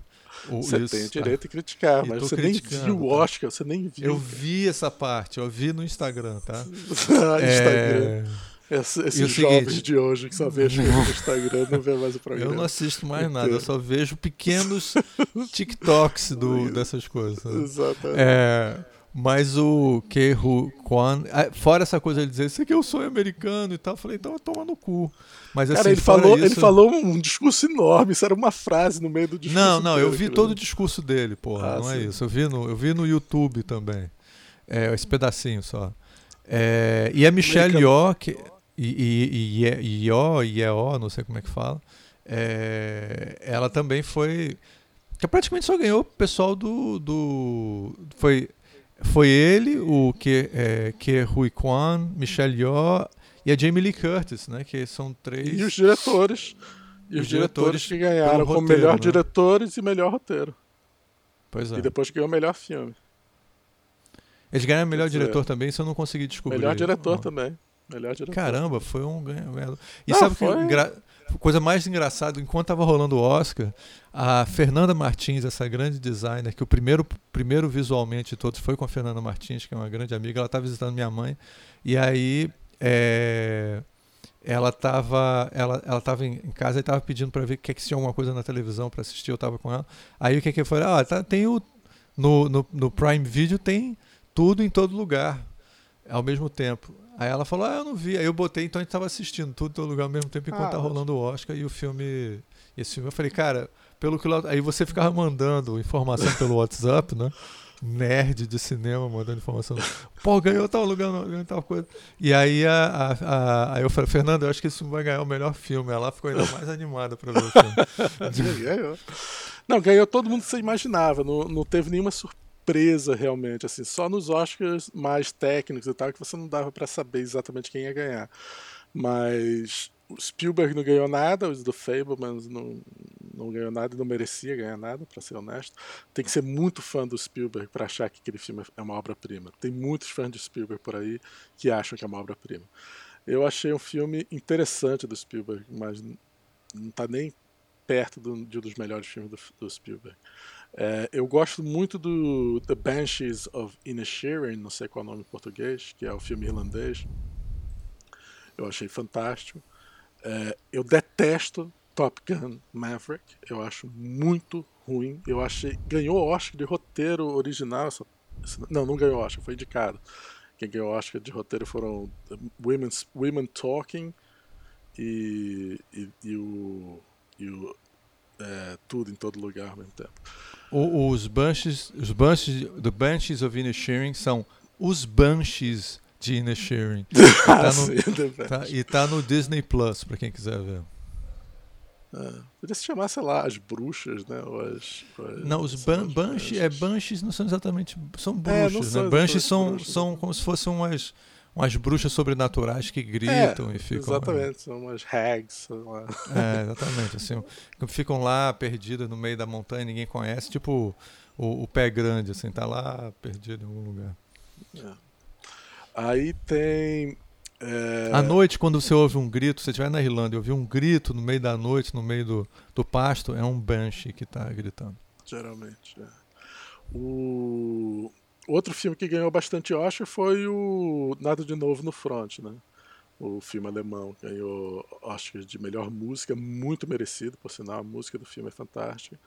você isso, tem o direito de criticar, mas você nem viu o tá? Oscar, você nem viu. Eu vi essa parte, eu vi no Instagram, tá? *laughs* Instagram. É... esses jovens seguinte, de hoje que só vejam no Instagram não vê mais o programa. *laughs* Eu não assisto mais nada, eu só vejo pequenos *laughs* TikToks do, dessas coisas. Exatamente. É, mas o que Kwan, ah, fora essa coisa de dizer, isso aqui é o sonho americano e tal, eu falei, então toma no cu. Mas assim, Cara, ele falou, isso... ele falou um discurso enorme, isso era uma frase no meio do discurso. Não, não, eu vi todo o discurso dele, porra, ah, não é sim. é isso. Eu vi no, eu vi no YouTube também. É, esse pedacinho só. É, e a Michelle Yeoh, que, e, e, Yeoh, Yeoh, não sei como é que fala, é, ela também foi... Que praticamente só ganhou o pessoal do, do... Foi foi ele, o que é, que Rui Kwan, Michelle Yeoh e a Jamie Lee Curtis, né? Que são três. E os diretores. E os, os diretores, diretores, que ganharam como melhor né? diretores e melhor roteiro. Pois é. E depois ganhou melhor filme. Eles ganharam melhor diretor também, isso eu não consegui descobrir. Melhor diretor também. Melhor diretor. Caramba, foi um ganho. E não, sabe foi... que engra coisa mais engraçada, enquanto estava rolando o Oscar, a Fernanda Martins, essa grande designer, que o primeiro, primeiro visualmente de todos foi com a Fernanda Martins, que é uma grande amiga, ela estava visitando minha mãe, e aí é, ela estava ela, ela tava em, casa e estava pedindo para ver que, que tinha alguma coisa na televisão para assistir, eu estava com ela. Aí o que que foi? Ah, tá, tem o no, no, no Prime Video tem tudo em todo lugar ao mesmo tempo. Aí ela falou, ah, eu não vi. Aí eu botei, então a gente tava assistindo tudo todo lugar ao mesmo tempo enquanto ah, tá rolando o Oscar e o filme. Esse filme, eu falei, cara, pelo que aí você ficava mandando informação pelo WhatsApp, né? Nerd de cinema mandando informação. Pô, ganhou tal lugar, ganhou tal coisa. E aí, a, a, a, aí eu falei, Fernando, eu acho que esse filme vai ganhar o melhor filme. Ela ficou ainda mais animada pra ver o filme. *laughs* ganhou. Não, ganhou todo mundo que você imaginava. Não, não teve nenhuma surpresa realmente. assim Só nos Oscars mais técnicos e tal, que você não dava para saber exatamente quem ia ganhar. Mas o Spielberg não ganhou nada, os do Fablemans não, não ganhou nada e não merecia ganhar nada, para ser honesto. Tem que ser muito fã do Spielberg para achar que aquele filme é uma obra-prima. Tem muitos fãs de Spielberg por aí que acham que é uma obra-prima. Eu achei um filme interessante do Spielberg, mas não está nem perto do, de um dos melhores filmes do, do Spielberg. É, eu gosto muito do The Banshees of Inisherin, não sei qual é o nome em português, que é o filme irlandês. Eu achei fantástico. É, eu detesto Top Gun Maverick. Eu acho muito ruim. Eu achei. Ganhou Oscar de roteiro original. Não, não ganhou Oscar, foi indicado. Quem ganhou Oscar de roteiro foram Women, Women Talking e, e, e o. E o é, tudo em todo lugar ao mesmo tempo. O, os Banshees, os Banshees, The Banshees of Inisherin são os Banshees de Inisherin. *laughs* tá no, tá, e tá no Disney Plus, para quem quiser ver. É, podia se chamar, sei lá, as bruxas, né? Ou as, as não, os ban banshees, é, banshees não são exatamente. São é, bruxas, é, né? Banshees são, bruxas. são como se fossem umas, umas bruxas sobrenaturais que gritam é, e ficam. Exatamente, são umas hags. Lá. É, exatamente. Assim, *laughs* ficam lá perdidas no meio da montanha, ninguém conhece, tipo o, o, pé grande, assim, tá lá perdido em algum lugar. É. Aí tem é... À noite, quando você ouve um grito, se você estiver na Irlanda e ouvir um grito no meio da noite, no meio do, do pasto, é um Banshee que está gritando. Geralmente, é. O outro filme que ganhou bastante Oscar foi o Nada de Novo no Front, né? O filme alemão ganhou Oscar de melhor música, muito merecido, por sinal, a música do filme é fantástica.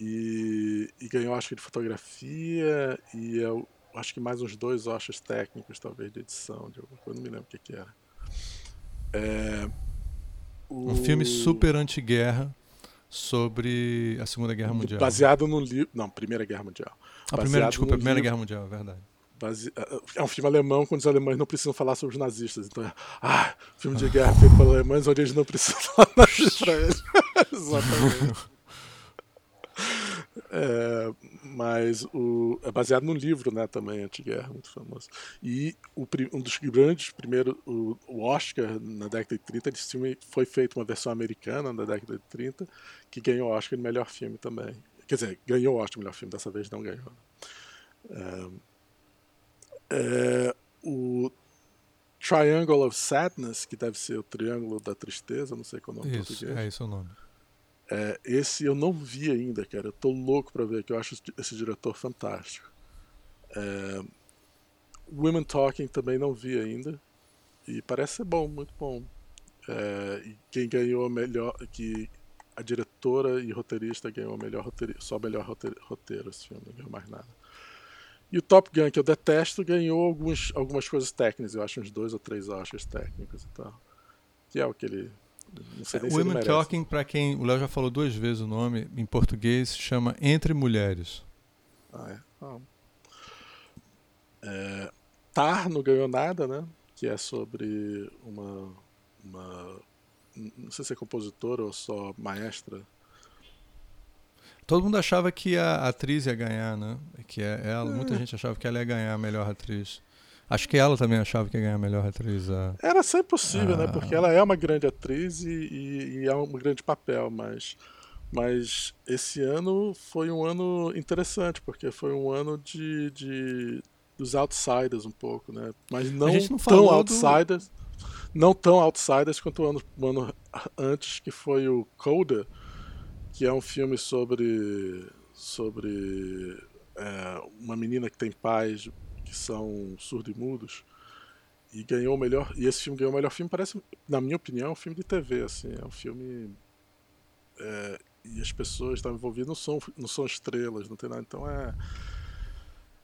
E, e ganhou Oscar de fotografia e é o acho que mais uns dois Oscars técnicos, talvez, de edição, de alguma coisa, não me lembro o que, que era. É, o... Um filme super anti-guerra sobre a Segunda Guerra Mundial. Baseado no livro. Não, Primeira Guerra Mundial. A primeira, desculpa, a Primeira livro... Guerra Mundial, é verdade. Base... É um filme alemão quando os alemães não precisam falar sobre os nazistas. Então é. Ah, filme de guerra feito pelos alemães onde eles não precisam *laughs* falar nazistas pra eles. *laughs* Exatamente. É, mas o, é baseado num livro, né, também, anti-guerra, muito famoso. E o, um dos grandes, primeiro, o, o, Oscar na década de 30, esse filme foi feito uma versão americana na década de 30, que ganhou o Oscar de melhor filme também. Quer dizer, ganhou o Oscar de melhor filme, dessa vez não ganhou. É, é, o Triangle of Sadness, que deve ser o Triângulo da Tristeza, não sei qual é o nome Isso, português. É esse o nome. É, esse eu não vi ainda, cara. Eu tô louco pra ver, que eu acho esse diretor fantástico. É, Women Talking também não vi ainda. E parece ser bom, muito bom. É, e quem ganhou a melhor. Que a diretora e roteirista ganhou a melhor roteiro, só melhor roteiro, roteiro esse filme, não ganhou mais nada. E o Top Gun, que eu detesto, ganhou alguns, algumas coisas técnicas, eu acho uns dois ou três Oscars técnicos e tal. Que é o que ele não sei nem Women Talking, para quem o Léo já falou duas vezes o nome, em português chama Entre Mulheres. Ah, é? Ah. é Tar não ganhou nada, né? Que é sobre uma, uma. Não sei se é compositora ou só maestra. Todo mundo achava que a atriz ia ganhar, né? Que é ela, é. muita gente achava que ela ia ganhar a melhor atriz. Acho que ela também achava que ia ganhar a melhor atriz. A... Era sempre possível, a... né? Porque ela é uma grande atriz e, e, e, é um grande papel, mas, mas esse ano foi um ano interessante, porque foi um ano de, de dos outsiders um pouco, né? Mas não, não tão outsiders. Do... Não tão outsiders quanto o ano, ano antes, que foi o Coda, que é um filme sobre, sobre é, uma menina que tem pais que são surdo-mudos e ganhou o melhor e esse filme ganhou o melhor filme parece na minha opinião é um filme de TV assim é um filme é, e as pessoas que estão envolvidas não são não são estrelas não tem nada então é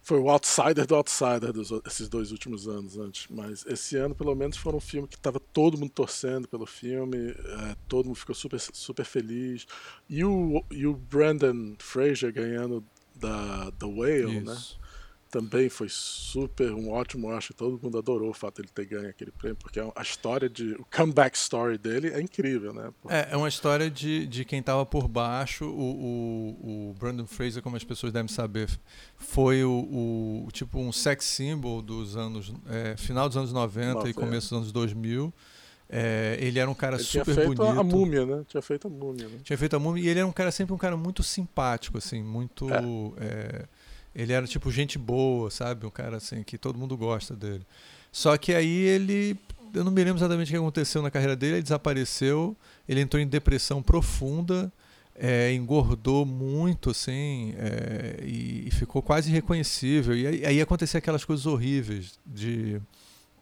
foi o outsider do outsider dos, esses dois últimos anos antes. Mas esse ano, pelo menos, foi um filme que estava todo mundo torcendo pelo filme, é, todo mundo ficou super, super feliz. E o, e o Brandon Fraser ganhando da The Whale, né? Isso. né? Também foi super um ótimo, acho que todo mundo adorou o fato de ele ter ganho aquele prêmio, porque a história de o comeback story dele é incrível, né? Porque... É, é uma história de, de quem estava por baixo, o, o, o, Brandon Fraser, como as pessoas devem saber, foi o, o tipo um sex symbol dos anos é, final dos anos 90 e começo dos anos 2000. É, ele era um cara ele super tinha feito bonito. a múmia, né? Tinha feito a múmia, né? Tinha feito a múmia e ele era um cara sempre um cara muito simpático, assim, muito é. É, ele era tipo gente boa, sabe? Um cara assim que todo mundo gosta dele. Só que aí ele, eu não me lembro exatamente o que aconteceu na carreira dele, ele desapareceu, ele entrou em depressão profunda, é, engordou muito, assim, é, e, e, ficou quase irreconhecível. E aí, aí aconteciam aquelas coisas horríveis de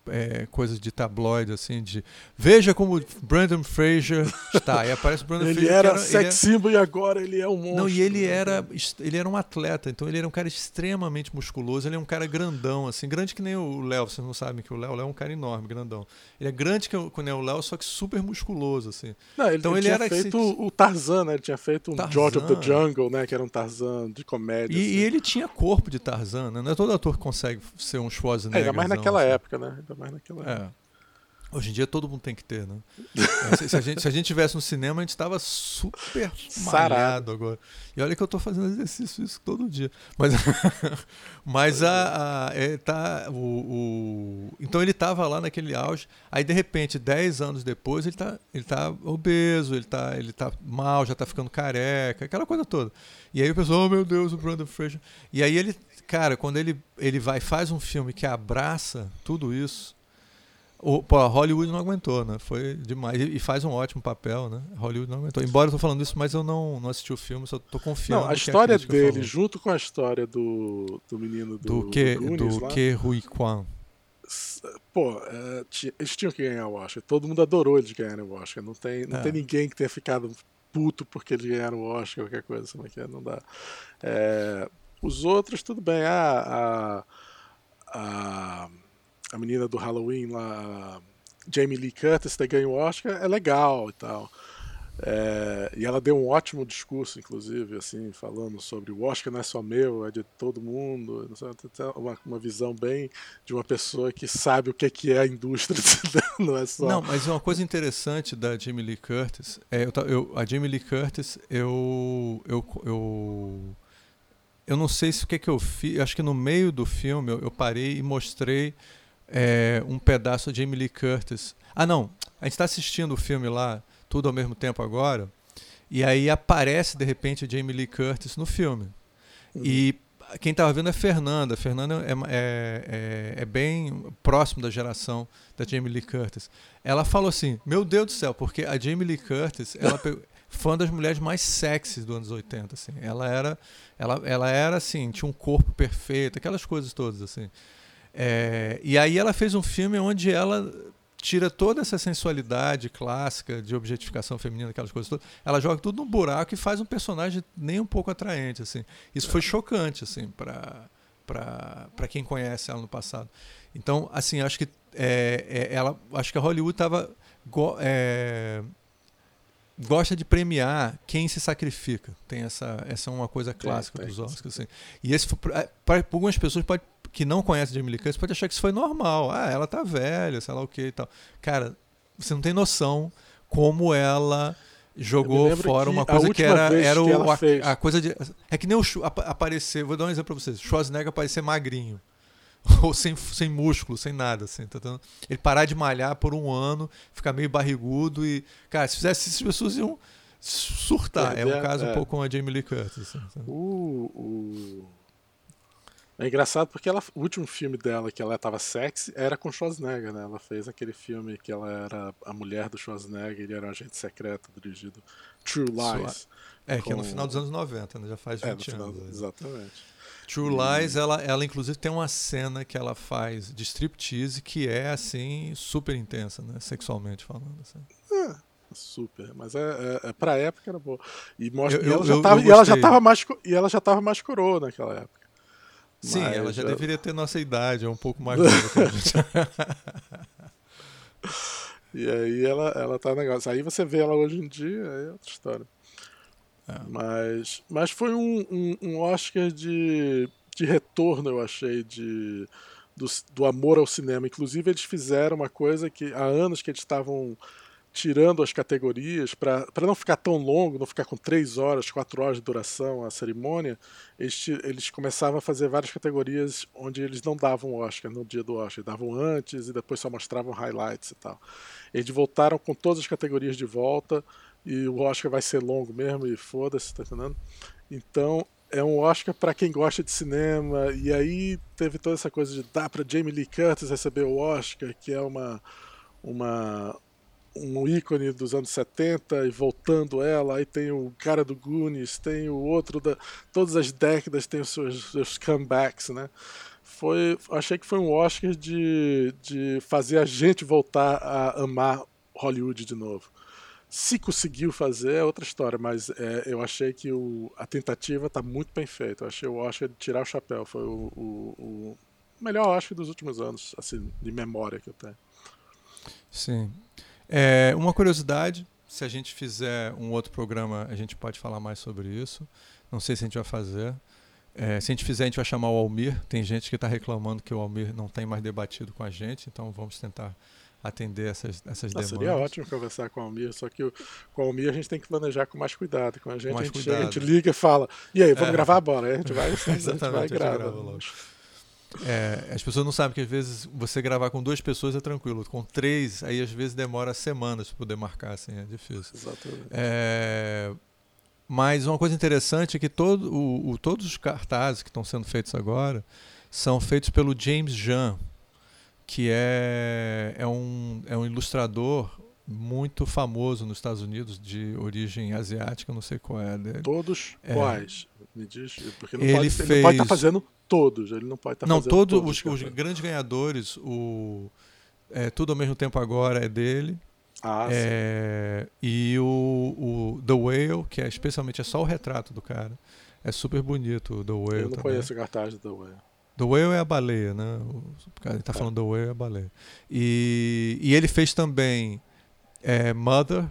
é, coisas de tabloide, assim, de veja como Brandon Fraser está. E aparece o Brandon *laughs* ele Fraser. Era era sex symbol e agora ele é um monstro. Não, e ele era, ele era um atleta, então ele era um cara extremamente musculoso, ele é um cara grandão, assim, grande que nem o Léo, vocês não sabem que o Léo, é um cara enorme, grandão. Ele é grande que nem o Léo, só que super musculoso, assim. Não, ele, então ele, ele tinha era feito o Tarzan, né? Ele tinha feito um Tarzan. George of the Jungle, né? Que era um Tarzan de comédia. E, assim. e ele tinha corpo de Tarzan, né? Não é todo ator que consegue ser um Schwarzenegger. É, mais naquela assim. época, né? Mais naquela é. Hoje em dia todo mundo tem que ter, né? É, se, a gente, se a gente tivesse no cinema, a gente estava super sarado agora. E olha que eu estou fazendo exercício isso todo dia. Mas, *laughs* mas a, a é, tá, o, o, então ele estava lá naquele auge. Aí de repente, 10 anos depois, ele está ele tá obeso, ele está ele tá mal, já está ficando careca, aquela coisa toda. E aí o pessoal, oh meu Deus, o Brandon Fraser. E aí ele, cara, quando ele, ele vai faz um filme que abraça tudo isso o, pô, Hollywood não aguentou, né? Foi demais. E, e, faz um ótimo papel, né? Hollywood não aguentou. Embora eu tô falando isso, mas eu não, não assisti o filme, só tô confiando. Não, a história a dele, falou. junto com a história do, do menino do. Do que, do, do que Rui Kwan. Pô, é, eles tinham que ganhar o Oscar. Todo mundo adorou eles ganharem o Oscar. Não tem, não é. tem ninguém que tenha ficado puto porque eles ganharam o Oscar, qualquer coisa assim, é, não dá. É, os outros, tudo bem. Ah, a, a a menina do Halloween lá, Jamie Lee Curtis, ter ganho o Oscar, é legal e tal. É, e ela deu um ótimo discurso, inclusive, assim, falando sobre o Oscar não é só meu, é de todo mundo. Uma, uma visão bem de uma pessoa que sabe o que é, que é a indústria, *laughs* não é só. Não, mas uma coisa interessante da Jamie Lee Curtis é eu, eu, a Jamie Lee Curtis, eu, eu, eu, eu não sei se o que, é que eu fiz. Acho que no meio do filme eu, eu parei e mostrei é, um pedaço de Emily Curtis. Ah, não, a gente está assistindo o filme lá, tudo ao mesmo tempo agora, e aí aparece de repente a Jamie Lee Curtis no filme. Uhum. E quem estava vendo é a Fernanda. Fernanda é, é, é, é, bem próximo da geração da Jamie Lee Curtis. Ela falou assim: Meu Deus do céu, porque a Jamie Lee Curtis ela uma *laughs* das mulheres mais sexys dos anos 80. Assim. Ela era, ela, ela era assim, tinha um corpo perfeito, aquelas coisas todas assim. É, e aí ela fez um filme onde ela tira toda essa sensualidade clássica de objetificação feminina, aquelas coisas todas, ela joga tudo num buraco e faz um personagem nem um pouco atraente, assim. Isso foi chocante, assim, para para quem conhece ela no passado. Então, assim, acho que é, é, ela, acho que a Hollywood estava é, gosta de premiar quem se sacrifica. Tem essa essa é uma coisa clássica dos Oscars, assim. E esse para algumas pessoas pode que não conhece Jamie Lee Curtis pode achar que isso foi normal. Ah, ela tá velha, sei lá o que e tal. Cara, você não tem noção como ela jogou fora uma coisa que era, era o, a, a, coisa de. É que nem o aparecer, vou dar um exemplo pra vocês. Schwarzenegger aparecer magrinho. *laughs* Ou sem, sem músculo, sem nada, assim, tá Ele parar de malhar por um ano, ficar meio barrigudo e. Cara, se fizesse isso, as pessoas iam surtar. É, é um caso é. um pouco com a Jamie Lee Curtis. Assim, o, o é engraçado porque ela, o último filme dela que ela estava sexy era com Schwarzenegger, né? Ela fez aquele filme que ela era a mulher do Schwarzenegger ele era um agente secreto dirigido True Lies. É, com... que é no final dos anos 90, né? Já faz 20 é, final, anos. Exatamente. True Lies, ela, ela inclusive tem uma cena que ela faz de striptease que é assim super intensa, né? Sexualmente falando. Assim. É super, mas é, é, é pra época era boa. E, mostra, eu, e ela, eu, já tava, eu e ela já tava mais e ela já tava mais coroa naquela época. Sim, Mas ela já deveria ter nossa idade, é um pouco mais *laughs* nova que a gente. *laughs* e aí ela, ela tá negócio. Aí você vê ela hoje em dia, é outra história. É. Mas, mas foi um, um, um, Oscar de, de retorno, eu achei, de, do, do amor ao cinema. Inclusive, eles fizeram uma coisa que há anos que eles estavam tirando as categorias para não ficar tão longo, não ficar com três horas, quatro horas de duração a cerimônia, eles, eles começavam a fazer várias categorias onde eles não davam Oscar no dia do Oscar, davam antes e depois só mostravam highlights e tal. Eles voltaram com todas as categorias de volta e o Oscar vai ser longo mesmo e foda-se, tá entendendo? Então é um Oscar para quem gosta de cinema e aí teve toda essa coisa de dar para Jamie Lee Curtis receber o Oscar, que é uma uma um ícone dos anos 70 e voltando ela, aí tem o cara do Goonies, tem o outro da. Todas as décadas tem os seus, seus comebacks, né? Foi, achei que foi um Oscar de, de fazer a gente voltar a amar Hollywood de novo. Se conseguiu fazer é outra história, mas é, eu achei que o, a tentativa está muito bem feita. Eu achei o Oscar de tirar o chapéu. Foi o, o, o melhor Oscar dos últimos anos, assim, de memória que eu tenho. Sim. É, uma curiosidade, se a gente fizer um outro programa, a gente pode falar mais sobre isso. Não sei se a gente vai fazer. É, se a gente fizer, a gente vai chamar o Almir. Tem gente que está reclamando que o Almir não tem mais debatido com a gente, então vamos tentar atender essas, essas demandas. Seria ótimo conversar com o Almir, só que o, com o Almir a gente tem que planejar com mais cuidado. Com a gente, a gente, chega, a gente liga e fala, e aí, vamos é. gravar agora? Aí a gente vai, *laughs* a gente vai e grava. É, as pessoas não sabem que às vezes você gravar com duas pessoas é tranquilo, com três, aí às vezes demora semanas para poder marcar, assim, é difícil. Exatamente. É, mas uma coisa interessante é que todo, o, o, todos os cartazes que estão sendo feitos agora são feitos pelo James Jan, que é, é, um, é um ilustrador muito famoso nos Estados Unidos, de origem asiática, não sei qual é. Dele. Todos é. quais? Me diz, porque não ele pode, fez... ele pode estar tá fazendo todos, ele não pode estar tá não, fazendo todo, todos. Os, os grandes ganhadores, o é, Tudo ao Mesmo Tempo Agora é dele. Ah, é, e o, o The Whale, que é especialmente é só o retrato do cara. É super bonito o The Whale. Eu não também. conheço o cartaz do The Whale. The Whale é a baleia, né? O cara está é. falando The Whale é a baleia. E, e ele fez também é, Mother,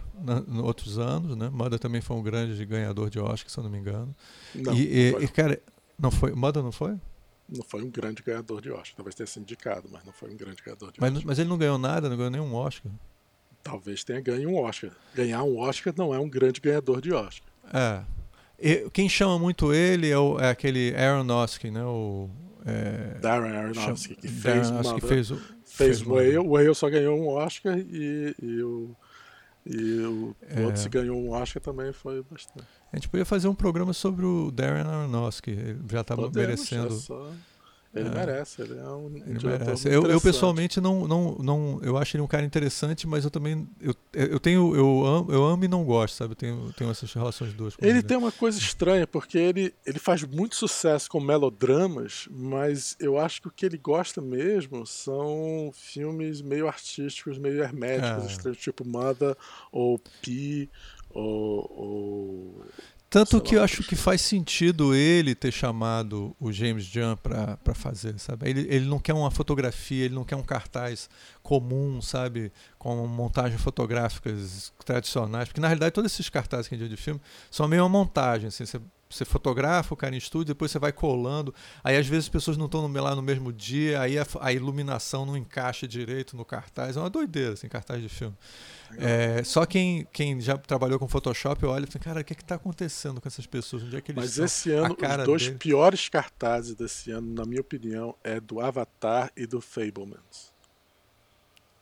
em outros anos, né? Mother também foi um grande ganhador de Oscar, se eu não me engano. Não, e, não e, cara, não foi. Mother não foi? Não foi um grande ganhador de Oscar. Talvez tenha sido indicado, mas não foi um grande ganhador de mas, Oscar. Mas ele não ganhou nada, não ganhou nenhum Oscar. Talvez tenha ganho um Oscar. Ganhar um Oscar não é um grande ganhador de Oscar. É. E, quem chama muito ele é, o, é aquele Aronofsky, né? O, é, Darren Aronofsky, que fez, Darren que fez o, fez, fez Whale. O Whale só ganhou um Oscar e, e o e o, é. outro se ganhou um Oscar também foi bastante. A gente podia fazer um programa sobre o Darren Aronofsky, ele já está merecendo. É só... Ele é. merece, ele é um ele merece. Eu, eu, pessoalmente não, não, não, eu acho ele um cara interessante, mas eu também eu, eu tenho eu amo, eu amo e não gosto, sabe? Eu tenho, tenho essas relações duas. ele, ele tem uma coisa estranha porque ele, ele faz muito sucesso com melodramas, mas eu acho que o que ele gosta mesmo são filmes meio artísticos, meio herméticos, é. tipo Mother ou Pi ou, ou tanto que eu acho que faz sentido ele ter chamado o James Jan para fazer, sabe? Ele, ele não quer uma fotografia, ele não quer um cartaz comum, sabe? Com montagens fotográficas tradicionais. Porque na realidade todos esses cartazes que a gente vê de filme são meio uma montagem. Assim, você, você fotografa o cara em estúdio, depois você vai colando. Aí às vezes as pessoas não estão lá no mesmo dia, aí a, a iluminação não encaixa direito no cartaz. É uma doideira, assim, cartaz de filme. É, só quem, quem já trabalhou com Photoshop olha e fala, cara, o que está acontecendo com essas pessoas? Onde é que eles Mas esse ano, os dois dele... piores cartazes desse ano, na minha opinião, é do Avatar e do Fablemans.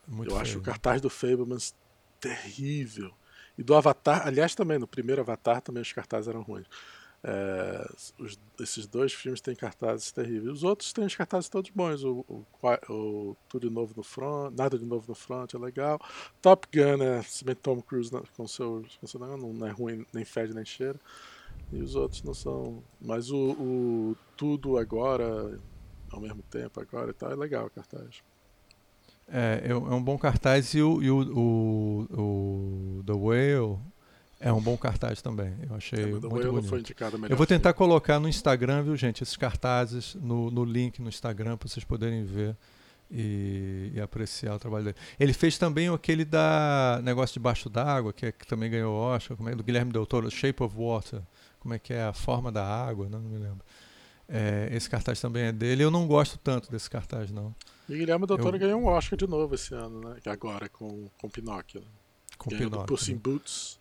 Muito Eu feio, acho o cartaz do Fablemans terrível. E do Avatar, aliás, também, no primeiro Avatar também os cartazes eram ruins. É, os, esses dois filmes têm cartazes terríveis. Os outros têm os cartazes todos bons. O, o, o, Tudo de Novo no Front, Nada de Novo no Front é legal. Top Gun é se Tom Cruise com seu, com seu não, não é ruim, nem fede nem cheira. E os outros não são. Mas o, o Tudo Agora, ao mesmo tempo, agora e tal, é legal o cartaz. É, é um bom cartaz e o, e o, o, o The Whale É um bom cartaz também. Eu achei é, muito bonito. Eu vou tentar colocar no Instagram, viu, gente, esses cartazes no, no link no Instagram para vocês poderem ver e, e, apreciar o trabalho dele. Ele fez também aquele da negócio debaixo d'água, que, é, que também ganhou Oscar, como é do Guilherme Del Toro, Shape of Water, como é que é a forma da água, não, não me lembro. É, esse cartaz também é dele. Eu não gosto tanto desse cartaz, não. E Guilherme Del Toro eu... ganhou um Oscar de novo esse ano, né? Agora com, com Pinóquio. Né? Com ganhou Pinóquio. Puss in né? Boots.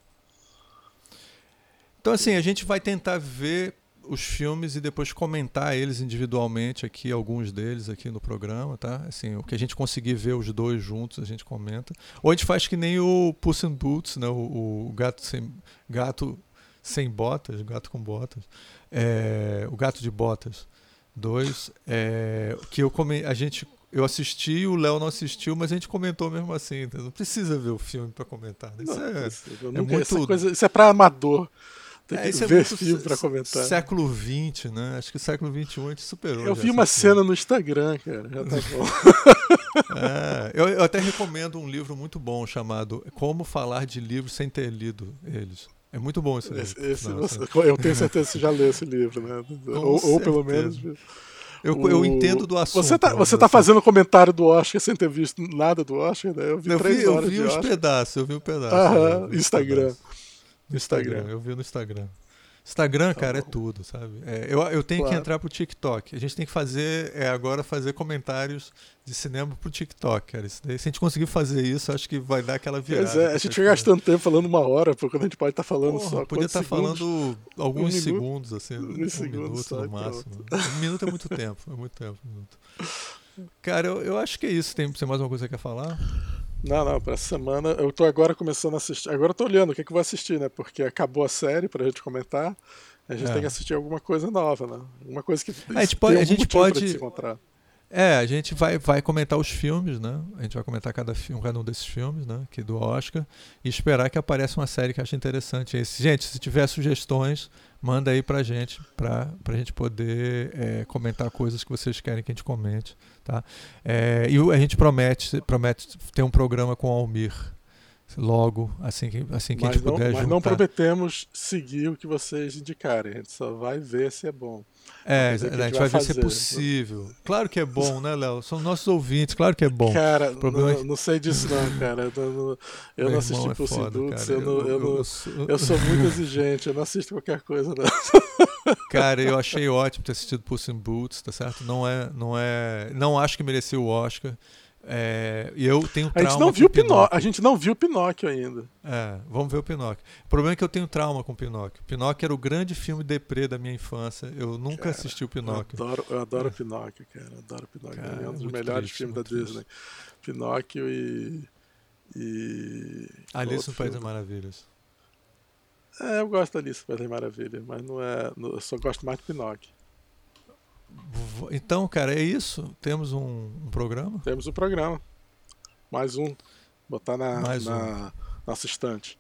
Então, assim, a gente vai tentar ver os filmes e depois comentar eles individualmente aqui, alguns deles aqui no programa, tá? Assim, o que a gente conseguir ver os dois juntos, a gente comenta. Ou a gente faz que nem o Puss in Boots, né? O, o gato sem gato sem botas, gato com botas, é, o gato de botas dois, é, que eu come, a gente eu assisti, o Léo não assistiu, mas a gente comentou mesmo assim. Então não precisa ver o filme para comentar. Né? Isso, não, é, é muito... coisa, isso é para amador. Tem é, que é ver filme para comentar. Século XX, né? Acho que o século XXI a gente superou. Eu vi uma cena no Instagram, cara. Já tá bom. *laughs* é, eu, eu, até recomendo um livro muito bom chamado Como Falar de Livros Sem Ter Lido Eles. É muito bom esse livro. Esse, Nossa, *laughs* eu tenho certeza que você já leu esse livro, né? *laughs* Ou, ou, pelo menos. Eu, o... eu entendo do assunto. Você tá, você tá fazendo comentário do Oscar sem ter visto nada do Oscar, né? Eu vi, eu vi, eu vi uns pedaços, eu vi um pedaço. Aham, Instagram. Pedaço. No Instagram. Eu vi no Instagram. Instagram, tá cara, é bom. é tudo, sabe? É, eu, eu tenho claro. que entrar pro TikTok. A gente tem que fazer, é, agora, fazer comentários de cinema pro TikTok, cara. Isso daí, se a gente conseguir fazer isso, acho que vai dar aquela virada. Pois é, a gente fica gastando tempo falando uma hora, porque a gente pode estar tá falando Porra, só. Podia estar tá falando alguns um segundos, assim, um, um minuto só, no máximo. Um minuto é muito tempo, é muito tempo. Um minuto. Cara, eu, eu acho que é isso. Tem, tem mais alguma coisa que quer falar? Não, não, pra essa semana eu tô agora começando a assistir. Agora eu tô olhando o que, é que eu vou assistir, né? Porque acabou a série pra gente comentar. A gente é. tem que assistir alguma coisa nova, né? Alguma coisa que a gente pode, a gente pode É, a gente vai, vai comentar os filmes, né? A gente vai comentar cada filme, cada um desses filmes, né? Aqui do Oscar e esperar que apareça uma série que acha interessante. Esse, gente, se tiver sugestões, manda aí pra gente, pra, pra gente poder é, comentar coisas que vocês querem que a gente comente, tá? É, e a gente promete, promete ter um programa com o Almir logo, assim que, assim que a gente não, puder Mas juntar. não prometemos seguir o que vocês indicarem, a gente só vai ver se é bom. É, a gente, gente vai, ver se é possível. Claro que é bom, né, Léo? São nossos ouvintes, claro que é bom. Cara, não, é... não sei disso não, cara. Eu não, eu não assisti é eu, eu, eu, eu, sou... eu sou *laughs* muito exigente, eu não assisto qualquer coisa, não. *laughs* Cara, eu achei ótimo ter assistido Puss in Boots, tá certo? Não é, não é, não acho que mereceu o Oscar. É, eu tenho trauma. A gente não viu Pinóquio. A gente não viu Pinóquio ainda. É, vamos ver o Pinóquio. O problema é que eu tenho trauma com Pinóquio. Pinóquio era o grande filme deprê da minha infância. Eu nunca cara, assisti o Pinóquio. Eu adoro, eu adoro é. Pinóquio, cara. Eu adoro Pinóquio. Cara, é um dos melhores triste, filmes da triste. Disney. Pinóquio e. e... Alice no País das Maravilhas. É, eu gosto da Alice no País das Maravilhas, mas não é. Eu só gosto mais de Pinóquio. Então, cara, é isso? Temos um, um, programa? Temos um programa. Mais um. Botar na, Mais na um. nossa estante.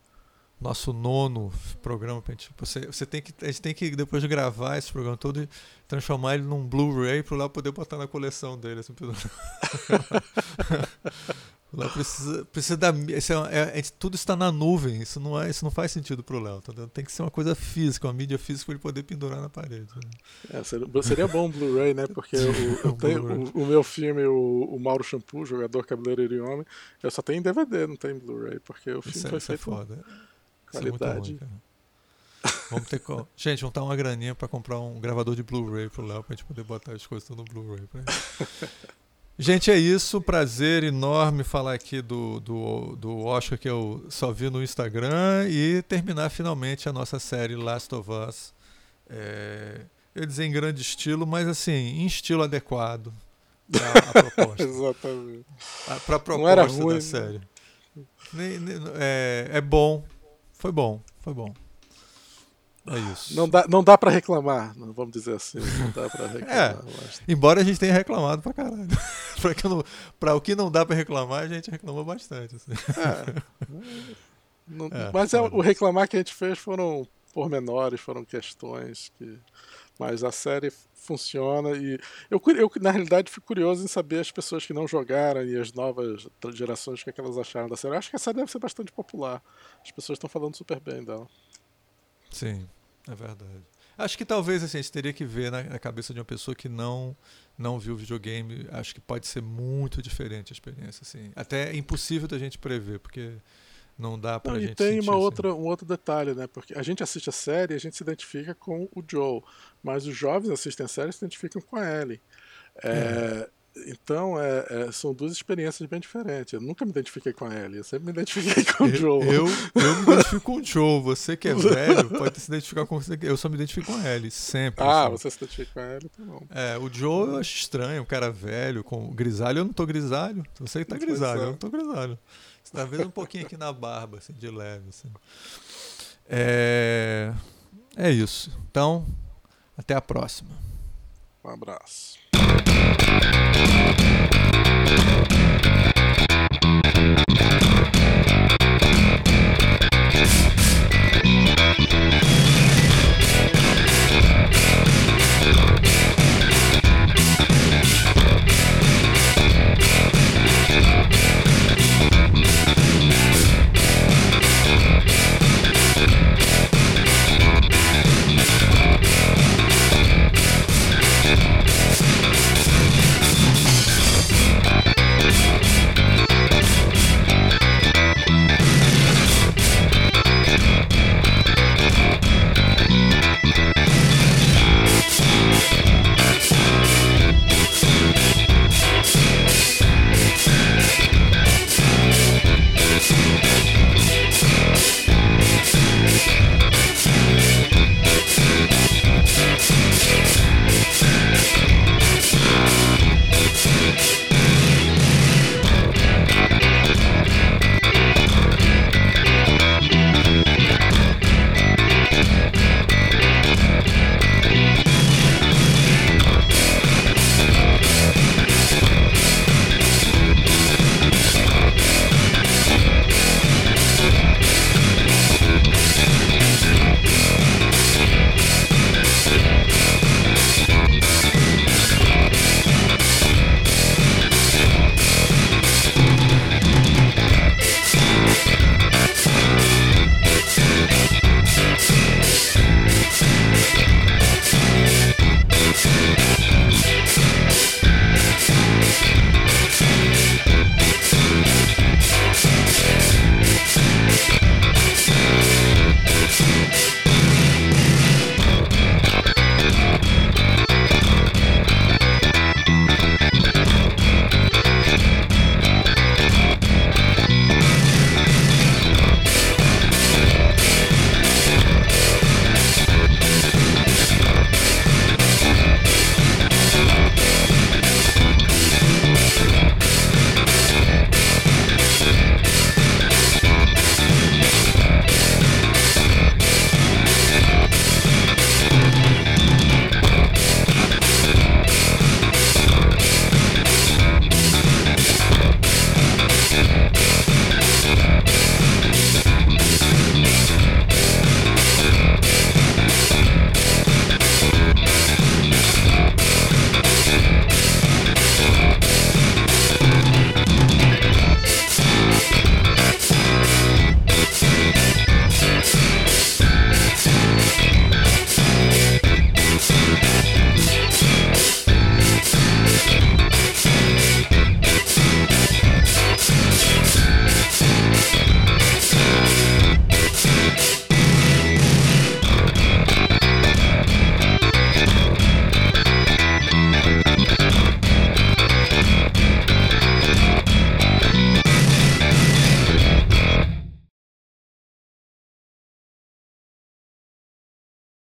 Nosso nono programa. Gente, você, você tem que, a gente tem que, depois de gravar esse programa todo, transformar ele num Blu-ray para lá poder botar na coleção dele. Assim, *laughs* Lá precisa, precisa da. É, é, tudo está na nuvem. Isso não, é, isso não faz sentido para o Léo. Tá tem que ser uma coisa física, uma mídia física para ele poder pendurar na parede. Né? É, seria bom um Blu-ray, né? Porque o, eu *laughs* tenho, o, o, meu filme, o, o Mauro Shampoo, jogador cabeleireiro e homem, eu só tenho em DVD, não tem Blu-ray, porque o filme isso é, foi é feito foda. qualidade. Ruim, vamos ter co... *laughs* Gente, vamos dar uma graninha para comprar um gravador de Blu-ray pro Léo pra gente poder botar as coisas no Blu-ray. *laughs* Gente, é isso. Prazer enorme falar aqui do, do, do Oscar que eu só vi no Instagram e terminar finalmente a nossa série Last of Us. É, eu ia dizer em grande estilo, mas assim, em estilo adequado para a *laughs* proposta. Exatamente. Para a proposta ruim, da série. É, é bom. Foi bom. Foi bom. É. Não dá, não dá para reclamar, vamos dizer assim. Não dá pra *laughs* reclamar. é, embora a gente tenha reclamado pra caralho. *laughs* pra, que não, pra o que não dá para reclamar, a gente reclamou bastante. Assim. É. Não, *laughs* é, mas é, o reclamar que a gente fez foram pormenores, foram questões que Mas a série funciona e eu, eu na realidade fico curioso em saber as pessoas que não jogaram e as novas gerações o que, é que elas acharam da série. Eu acho que a série deve ser bastante popular. As pessoas estão falando super bem dela. Sim, é verdade. Acho que talvez assim, a gente teria que ver na, na, cabeça de uma pessoa que não não viu videogame. Acho que pode ser muito diferente a experiência. Assim. Até é impossível da gente prever, porque não dá pra não, gente. E tem uma assim. outra, um outro detalhe, né? Porque a gente assiste a série e a gente se identifica com o Joe, mas os jovens assistem a série e se identificam com a Ellie. É, é. Então, é, é, são duas experiências bem diferentes. Eu nunca me identifiquei com a Ellie, eu sempre me identifiquei com o Joe. Eu, eu me identifico com o Joe. Você que é *laughs* velho pode se identificar com você. Eu só me identifico com a Ellie, sempre. Ah, assim. você se identifica com a Ellie, tá bom. É, o Joe eu acho estranho, um cara velho, com grisalho. Eu não tô grisalho. Você que tá grisalho, eu não tô grisalho. Talvez um pouquinho aqui na barba, assim, de leve. Assim. É... é isso. Então, até a próxima. Um abraço. Thank you.